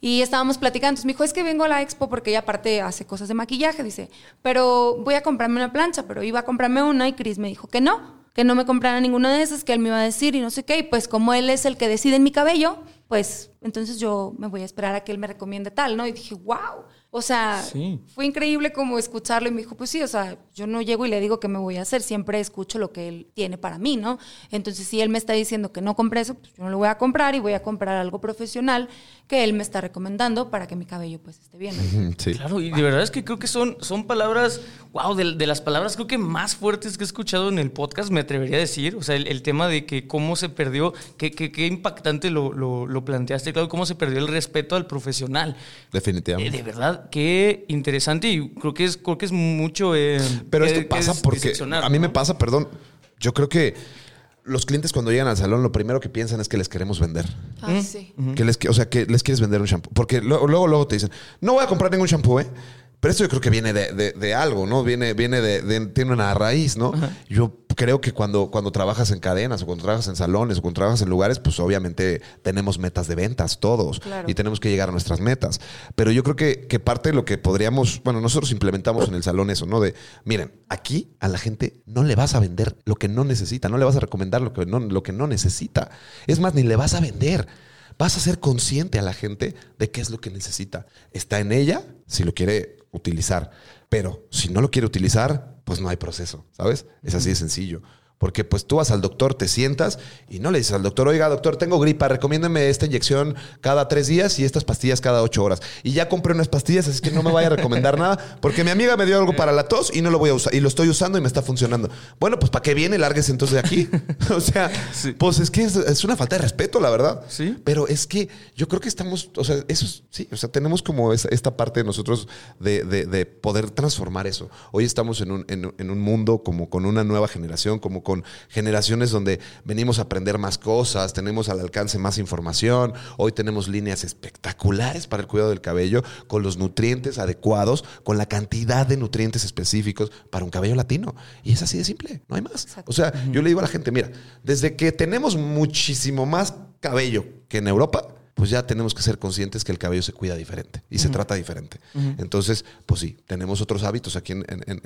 y estábamos platicando. Entonces me dijo, es que vengo a la expo porque ella aparte hace cosas de maquillaje, dice, pero voy a comprarme una plancha, pero iba a comprarme una y Cris me dijo que no, que no me comprara ninguna de esas, que él me iba a decir y no sé qué. Y pues como él es el que decide en mi cabello, pues entonces yo me voy a esperar a que él me recomiende tal, ¿no? Y dije, wow. O sea, fue increíble como escucharlo y me dijo, pues sí, o sea, yo no llego y le digo qué me voy a hacer, siempre escucho lo que él tiene para mí, ¿no? Entonces, si él me está diciendo que no compre eso, pues yo no lo voy a comprar y voy a comprar algo profesional que él me está recomendando para que mi cabello pues esté bien. Sí. Claro, y de verdad es que creo que son, son palabras, wow, de, las palabras creo que más fuertes que he escuchado en el podcast, me atrevería a decir, o sea, el, tema de que cómo se perdió, qué que, impactante lo, lo, planteaste, claro, cómo se perdió el respeto al profesional. Definitivamente. Eh, de verdad, qué interesante y creo que es, creo que es mucho... Eh, Pero esto pasa porque a mí me pasa, perdón, yo creo que los clientes cuando llegan al salón lo primero que piensan es que les queremos vender. Ah, sí. que les, o sea, que les quieres vender un shampoo. Porque luego, luego, luego te dicen, no voy a comprar ningún shampoo, ¿eh? Pero esto yo creo que viene de, algo, ¿no? Viene, viene de, tiene una raíz, ¿no? Yo creo que cuando, cuando trabajas en cadenas o cuando trabajas en salones o cuando trabajas en lugares, pues obviamente tenemos metas de ventas todos y tenemos que llegar a nuestras metas. Pero yo creo que, que, parte de lo que podríamos, bueno, nosotros implementamos en el salón eso, ¿no? De, miren, aquí a la gente no le vas a vender lo que no necesita, no le vas a recomendar lo que no, lo que no necesita. Es más, ni le vas a vender vas a ser consciente a la gente de qué es lo que necesita. Está en ella si lo quiere utilizar. Pero si no lo quiere utilizar, pues no hay proceso, ¿sabes? Es así de sencillo. Porque pues tú vas al doctor, te sientas y no le dices al doctor, oiga, doctor, tengo gripa, recomiéndeme esta inyección cada tres días y estas pastillas cada ocho horas. Y ya compré unas pastillas, así que no me vaya a recomendar nada, porque mi amiga me dio algo para la tos y no lo voy a usar. Y lo estoy usando y me está funcionando. Bueno, pues ¿para qué viene? Lárguese entonces de aquí. [LAUGHS] [LAUGHS] o sea, pues es que es, una falta de respeto, la verdad. Sí. Pero es que yo creo que estamos, o sea, eso sí, o sea, tenemos como esta parte de nosotros de, poder transformar eso. Hoy estamos en un, en un mundo como con una nueva generación, como con generaciones donde venimos a aprender más cosas, tenemos al alcance más información, hoy tenemos líneas espectaculares para el cuidado del cabello, con los nutrientes adecuados, con la cantidad de nutrientes específicos para un cabello latino. Y es así de simple, no hay más. O sea, yo le digo a la gente, mira, desde que tenemos muchísimo más cabello que en Europa, pues ya tenemos que ser conscientes que el cabello se cuida diferente y se trata diferente. Entonces, pues sí, tenemos otros hábitos aquí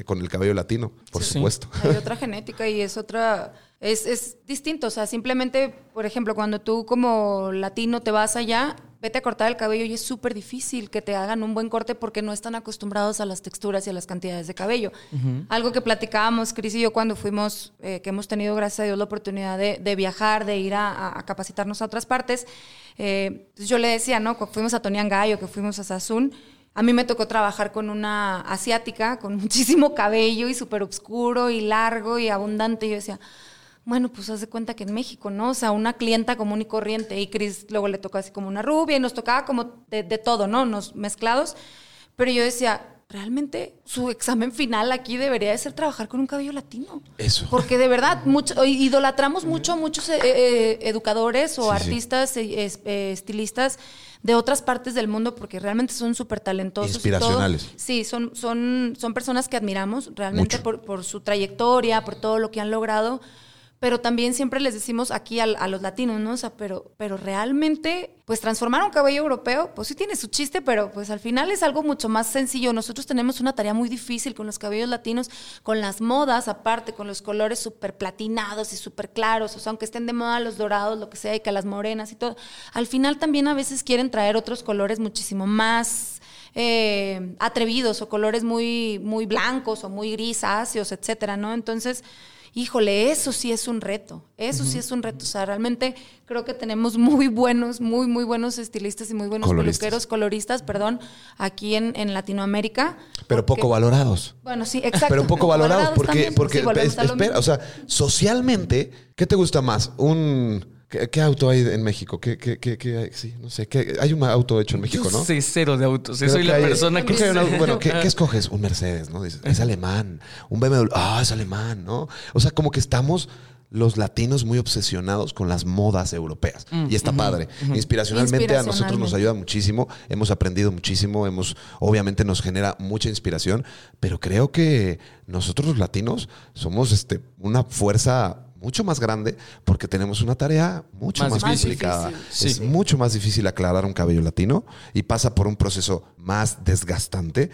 con el cabello latino, por supuesto. Hay otra genética y es otra, es, es distinto. O sea, simplemente, por ejemplo, cuando tú como latino te vas allá, vete a cortar el cabello y es súper difícil que te hagan un buen corte porque no están acostumbrados a las texturas y a las cantidades de cabello. Algo que platicábamos, Cris y yo, cuando fuimos, eh, que hemos tenido, gracias a Dios, la oportunidad de, viajar, de ir a, capacitarnos a otras partes, eh, yo le decía, ¿no? Cuando fuimos a Toniangayo, que fuimos a Sazún, a mí me tocó trabajar con una asiática con [LAUGHS] muchísimo cabello y súper oscuro y largo y abundante. Y yo decía, bueno, pues haz de cuenta que en México, ¿no? O sea, una clienta común y corriente. Y Cris luego le tocó así como una rubia y nos tocaba como de, todo, ¿no? Nos mezclados. Pero yo decía, realmente su examen final aquí debería de ser trabajar con un cabello latino. Eso. Porque de verdad, mucho, idolatramos mucho muchos eh, eh, educadores o artistas, eh, estilistas de otras partes del mundo porque realmente son súper talentosos. Inspiracionales. Sí, son, son, son personas que admiramos realmente por, por su trayectoria, por todo lo que han logrado pero también siempre les decimos aquí a, los latinos, ¿no? O sea, pero, pero realmente, pues transformar un cabello europeo, pues sí tiene su chiste, pero pues al final es algo mucho más sencillo. Nosotros tenemos una tarea muy difícil con los cabellos latinos, con las modas aparte, con los colores súper platinados y súper claros, o sea, aunque estén de moda los dorados, lo que sea, y que las morenas y todo, al final también a veces quieren traer otros colores muchísimo más... Eh, atrevidos o colores muy, muy blancos o muy grisáceos, etcétera, ¿no? Entonces, híjole, eso sí es un reto, eso sí es un reto. O sea, realmente creo que tenemos muy buenos, muy, muy buenos estilistas y muy buenos Coloristas. peluqueros, coloristas, perdón, aquí en, en Latinoamérica. Pero porque- poco valorados. Bueno, sí, exacto. Pero poco [LAUGHS] valorados, porque, también, porque sí, espera, o sea, socialmente, ¿qué te gusta más? Un ¿qué, qué auto hay en México? ¿Qué, qué, qué, hay? Sí, no sé, ¿qué- hay un auto hecho en México, Yo ¿no? sé cero de autos. Creo soy la hay- persona que que hay bueno, ¿qué, [LAUGHS] escoges? Un Mercedes, ¿no? Dices, es alemán. Un BMW, ah, es alemán, ¿no? O sea, como que estamos los latinos muy obsesionados con las modas europeas. y está padre. Inspiracionalmente a nosotros nos ayuda muchísimo. Hemos aprendido muchísimo. Hemos, obviamente nos genera mucha inspiración. Pero creo que nosotros los latinos somos este, una fuerza mucho más grande porque tenemos una tarea mucho Más complicada. Sí. Es mucho más difícil aclarar un cabello latino y pasa por un proceso más desgastante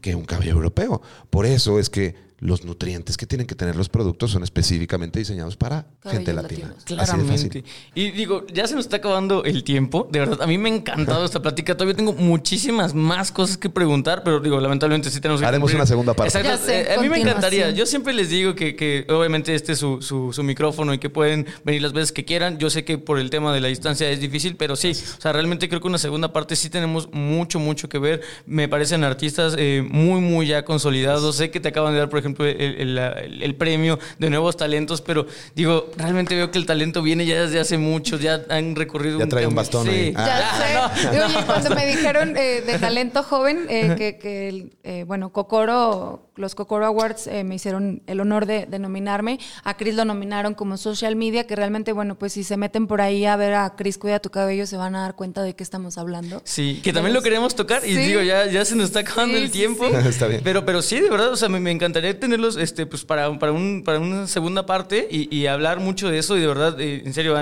que un cabello europeo. Por eso es que los nutrientes que tienen que tener los productos son específicamente diseñados para gente latina. latinos. Así de fácil. Claramente. Y digo, ya se nos está acabando el tiempo. De verdad, a mí me ha encantado esta plática. Todavía tengo muchísimas más cosas que preguntar, pero digo, lamentablemente sí tenemos que Haremos cumplir. una segunda parte. Exacto. Sé, Eh, a mí me encantaría. Yo siempre les digo que, que obviamente este es su, su, su micrófono y que pueden venir las veces que quieran. Yo sé que por el tema de la distancia es difícil, pero sí. O sea, realmente creo que una segunda parte sí tenemos mucho, mucho que ver. Me parecen artistas eh, muy, muy ya consolidados. Sé que te acaban de dar, por ejemplo, el, el- la- el- el premio de nuevos talentos, pero digo, realmente veo que el talento viene ya desde hace mucho. Ya han recorrido Ya un trae un camino. bastón Sí. ahí. Ah. Ya sé. Oye, cuando me dijeron eh, de talento joven, eh, que, que el, eh, bueno, Cocoro, los Cocoro Awards eh, me hicieron el honor de, de nominarme. A Chris lo nominaron como social media, que realmente, bueno, pues si se meten por ahí a ver a Chris Cuida tu cabello, se van a dar cuenta de qué estamos hablando. Sí, que también lo queremos tocar y Sí. digo, ya, ya se nos está acabando Sí, el tiempo. sí. [LAUGHS] Está bien. Pero, pero sí, de verdad, o sea, me, me encantaría tenerlos este, pues para, para, un, para una segunda parte y, y hablar mucho de eso. Y de verdad, eh, en serio,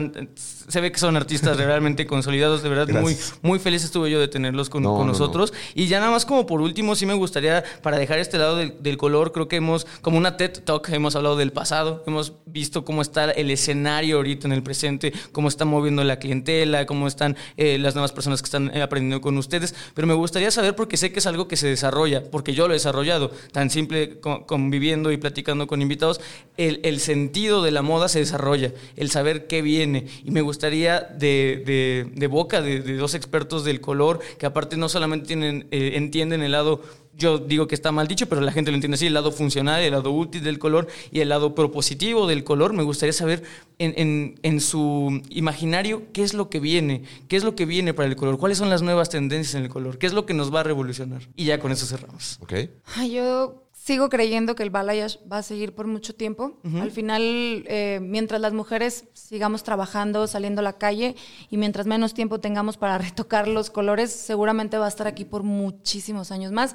se ve que son artistas realmente [LAUGHS] consolidados. De verdad, muy, Gracias. muy feliz estuve yo de tenerlos con, No, con no, nosotros. Y ya nada más como por último, sí me gustaría, para dejar este lado del, del color, creo que hemos, como una TED Talk, hemos hablado del pasado, hemos visto cómo está el escenario ahorita en el presente, cómo está moviendo la clientela, cómo están eh, las nuevas personas que están eh, aprendiendo con ustedes. Pero me gustaría saber, porque sé que es algo que se desarrolla, porque yo lo he desarrollado, tan simple co- conviviendo y platicando con invitados, el, el sentido de la moda se desarrolla, el saber qué viene. Y me gustaría de, de- de boca de, de dos expertos del color, que aparte no solamente tienen, eh, entienden el lado, yo digo que está mal dicho, pero la gente lo entiende así, el lado funcional, el lado útil del color y el lado propositivo del color. Me gustaría saber en, en- en su imaginario qué es lo que viene, qué es lo que viene para el color, cuáles son las nuevas tendencias en el color, qué es lo que nos va a revolucionar. Y ya con eso cerramos. ¿Ok? Ay, yo sigo creyendo que el balayage va a seguir por mucho tiempo. Al final, eh, mientras las mujeres sigamos trabajando, saliendo a la calle y mientras menos tiempo tengamos para [LAUGHS] retocar los colores, seguramente va a estar aquí por muchísimos años más.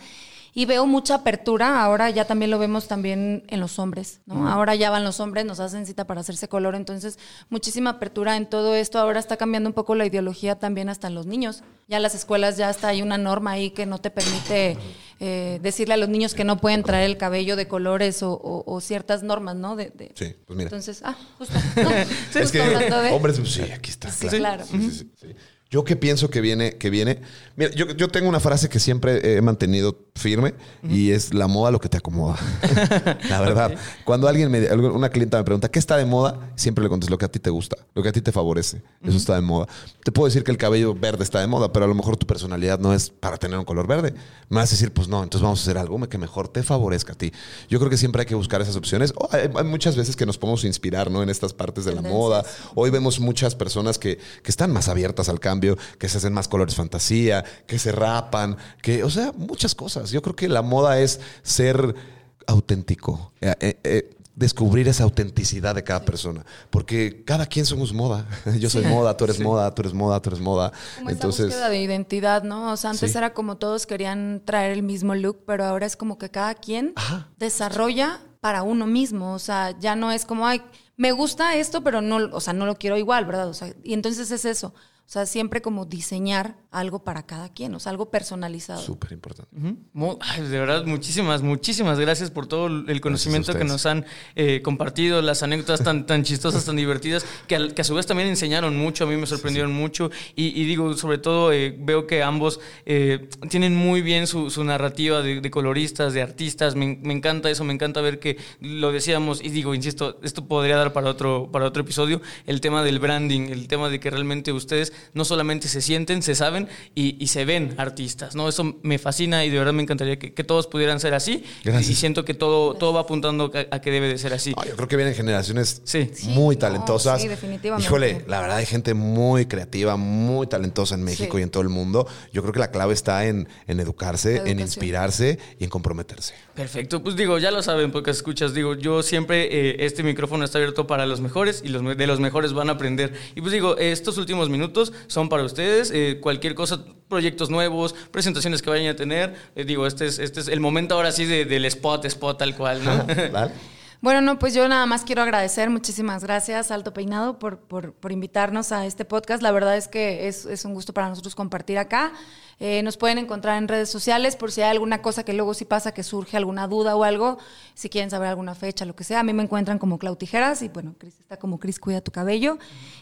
Y veo mucha apertura, ahora ya también lo vemos también en los hombres, ¿no? Ahora ya van los hombres, nos hacen cita para hacerse color, entonces muchísima apertura en todo esto. Ahora está cambiando un poco la ideología también hasta en los niños. Ya en las escuelas ya está hay una norma ahí que no te permite eh, decirle a los niños que no pueden traer el cabello de colores o, o- o ciertas normas, ¿no? De, de- Sí, pues mira. Entonces, ah, [LAUGHS] justo. ¿no? es Justo que de- hombres, pues sí, aquí está. Sí, claro. Sí, sí, sí, sí. Yo que pienso que viene, que viene. Mira, yo, yo tengo una frase que siempre he mantenido firme y es la moda lo que te acomoda. [LAUGHS] la verdad. Cuando alguien me, una clienta me pregunta qué está de moda, siempre le contesto lo que a ti te gusta, lo que a ti te favorece. Eso está de moda. Te puedo decir que el cabello verde está de moda, pero a lo mejor tu personalidad no es para tener un color verde. Me vas a decir, pues no, entonces vamos a hacer algo que mejor te favorezca a ti. Yo creo que siempre hay que buscar esas opciones. Oh, hay, hay muchas veces que nos podemos inspirar, ¿no? En estas partes de la Tendencias. moda. Hoy vemos muchas personas que, que están más abiertas al cambio, que se hacen más colores fantasía, que se rapan, que, o sea, muchas cosas. Yo creo que la moda es ser auténtico, eh, eh, eh, descubrir esa autenticidad de cada persona, porque cada quien somos moda. [LAUGHS] Yo soy moda, tú eres moda, tú eres moda, tú eres moda. Como esa Entonces, búsqueda de identidad, ¿no? O sea, antes Sí. era como todos querían traer el mismo look, pero ahora es como que cada quien Ajá. desarrolla para uno mismo. O sea, ya no es como, ay, me gusta esto, pero no, o sea, no lo quiero igual, ¿verdad? O sea, y entonces es eso. O sea, siempre como diseñar algo para cada quien, o sea, algo personalizado. Súper importante. De verdad, muchísimas, muchísimas gracias por todo el conocimiento que nos han eh, compartido, las anécdotas tan, tan chistosas, tan divertidas, que, al- que a su vez también enseñaron mucho, a mí me sorprendieron mucho. Y, y digo, sobre todo, eh, veo que ambos eh, tienen muy bien su, su narrativa de, de coloristas, de artistas. Me, me encanta eso, me encanta ver que lo decíamos, y digo, insisto, esto podría dar para otro, para otro episodio, el tema del branding, el tema de que realmente ustedes no solamente se sienten, se saben y, y se ven artistas, ¿no? Eso me fascina y de verdad me encantaría que, que todos pudieran ser así. Gracias. Y siento que todo, todo va apuntando a, a que debe de ser así. No, yo creo que vienen generaciones Sí. muy talentosas. sí, definitivamente. Híjole, la verdad hay gente muy creativa, muy talentosa en México Sí. y en todo el mundo. Yo creo que la clave está en, en educarse, en inspirarse y en comprometerse. Perfecto, pues digo, ya lo saben, porque escuchas, digo, yo siempre eh, este micrófono está abierto para los mejores y los de los mejores van a aprender. Y pues digo, estos últimos minutos son para ustedes, eh, cualquier cosa, proyectos nuevos, presentaciones que vayan a tener, eh, digo, este es, este es el momento ahora sí de- del spot, spot tal cual, ¿no? ¿Vale? [LAUGHS] Bueno, no, pues yo nada más quiero agradecer, muchísimas gracias, Alto Peinado, por, por, por invitarnos a este podcast. La verdad es que es, es un gusto para nosotros compartir acá. Eh, nos pueden encontrar en redes sociales por si hay alguna cosa que luego sí pasa, que surge alguna duda o algo, si quieren saber alguna fecha, lo que sea. A mí me encuentran como Clau Tijeras y bueno, Cris está como Cris Cuida tu Cabello.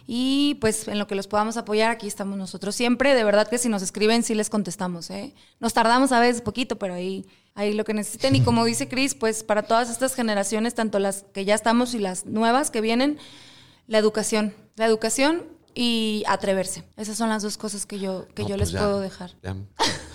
Y pues en lo que los podamos apoyar, aquí estamos nosotros siempre. De verdad que si nos escriben, sí les contestamos. ¿eh? Nos tardamos a veces poquito, pero ahí, ahí lo que necesiten. Y como dice Cris, pues para todas estas generaciones, tanto las que ya estamos y las nuevas que vienen, la educación. La educación y atreverse. Esas son las dos cosas que yo, que No, yo pues les ya, puedo dejar. ya.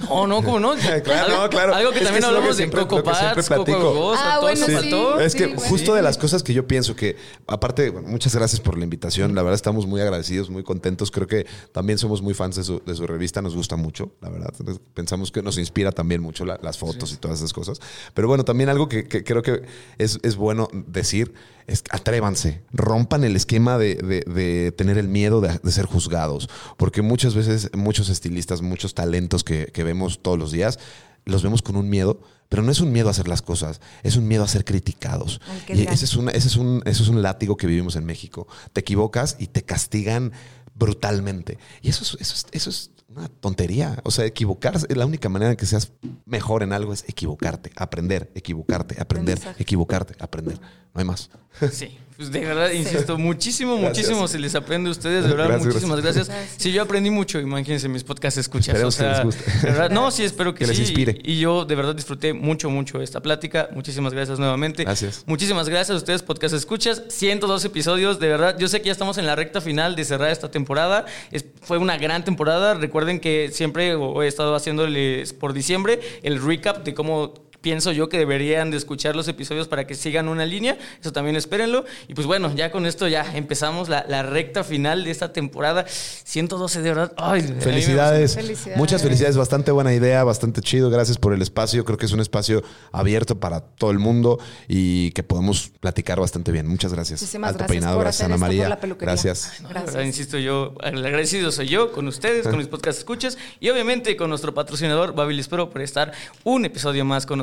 No, no, ¿cómo no? [LAUGHS] Claro, algo, no, claro. Algo que Es también que hablamos de Coco que siempre Pats, Coco Ah, todo bueno, eso sí. faltó. Es que bueno. justo de las cosas que yo pienso que, aparte, bueno, muchas gracias por la invitación. La verdad, estamos muy agradecidos, muy contentos. Creo que también somos muy fans de su, de su revista. Nos gusta mucho, la verdad. Pensamos que nos inspira también mucho la- las fotos y todas esas cosas. Pero bueno, también algo que, que creo que es, es bueno decir es que atrévanse, rompan el esquema de, de- de tener el miedo de, de ser juzgados. Porque muchas veces, muchos estilistas, muchos talentos que, que vemos todos los días, los vemos con un miedo, pero no es un miedo a hacer las cosas, es un miedo a ser criticados. Y ese es, un, ese, es un, ese es un látigo que vivimos en México. Te equivocas y te castigan brutalmente. Y eso es, eso es, eso es una tontería. O sea, equivocarse, la única manera en que seas mejor en algo es equivocarte, aprender, equivocarte, aprender, equivocarte, aprender. No hay más. Sí, [LAUGHS] pues de verdad, insisto, muchísimo, Gracias. muchísimo se les aprende a ustedes, de verdad, Gracias, muchísimas gracias. gracias. Sí, yo aprendí mucho, imagínense mis podcasts escuchas. Esperemos o sea, que les guste. de verdad, no, sí, espero que, Que les sí. inspire. Y, y yo de verdad disfruté mucho, mucho esta plática. Muchísimas gracias nuevamente. Gracias. Muchísimas gracias a ustedes, podcast escuchas. 102 episodios, de verdad. Yo sé que ya estamos en la recta final de cerrar esta temporada. Es- fue una gran temporada. Recuerden que siempre he estado haciéndoles por diciembre el recap de cómo pienso yo que deberían de escuchar los episodios para que sigan una línea. Eso también espérenlo. Y pues bueno, ya con esto ya empezamos la, la recta final de esta temporada. 112 de verdad. Ay, Felicidades. Felicidades. Muchas felicidades. Bastante buena idea, bastante chido. Gracias por el espacio. Creo que es un espacio abierto para todo el mundo y que podemos platicar bastante bien. Muchas gracias. Muchísimas Alto gracias Peinado, por gracias hacer Ana esto por María. la. Gracias. No, Gracias. verdad, insisto yo, el agradecido soy yo con ustedes, con mis podcast escuchas y obviamente con nuestro patrocinador Babilis Pro por estar un episodio más con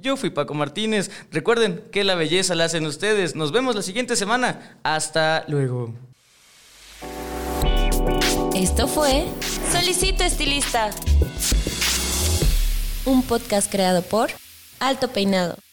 Yo fui Paco Martínez. Recuerden que la belleza la hacen ustedes. Nos vemos la siguiente semana. Hasta luego. Esto fue Solicito Estilista. Un podcast creado por Alto Peinado.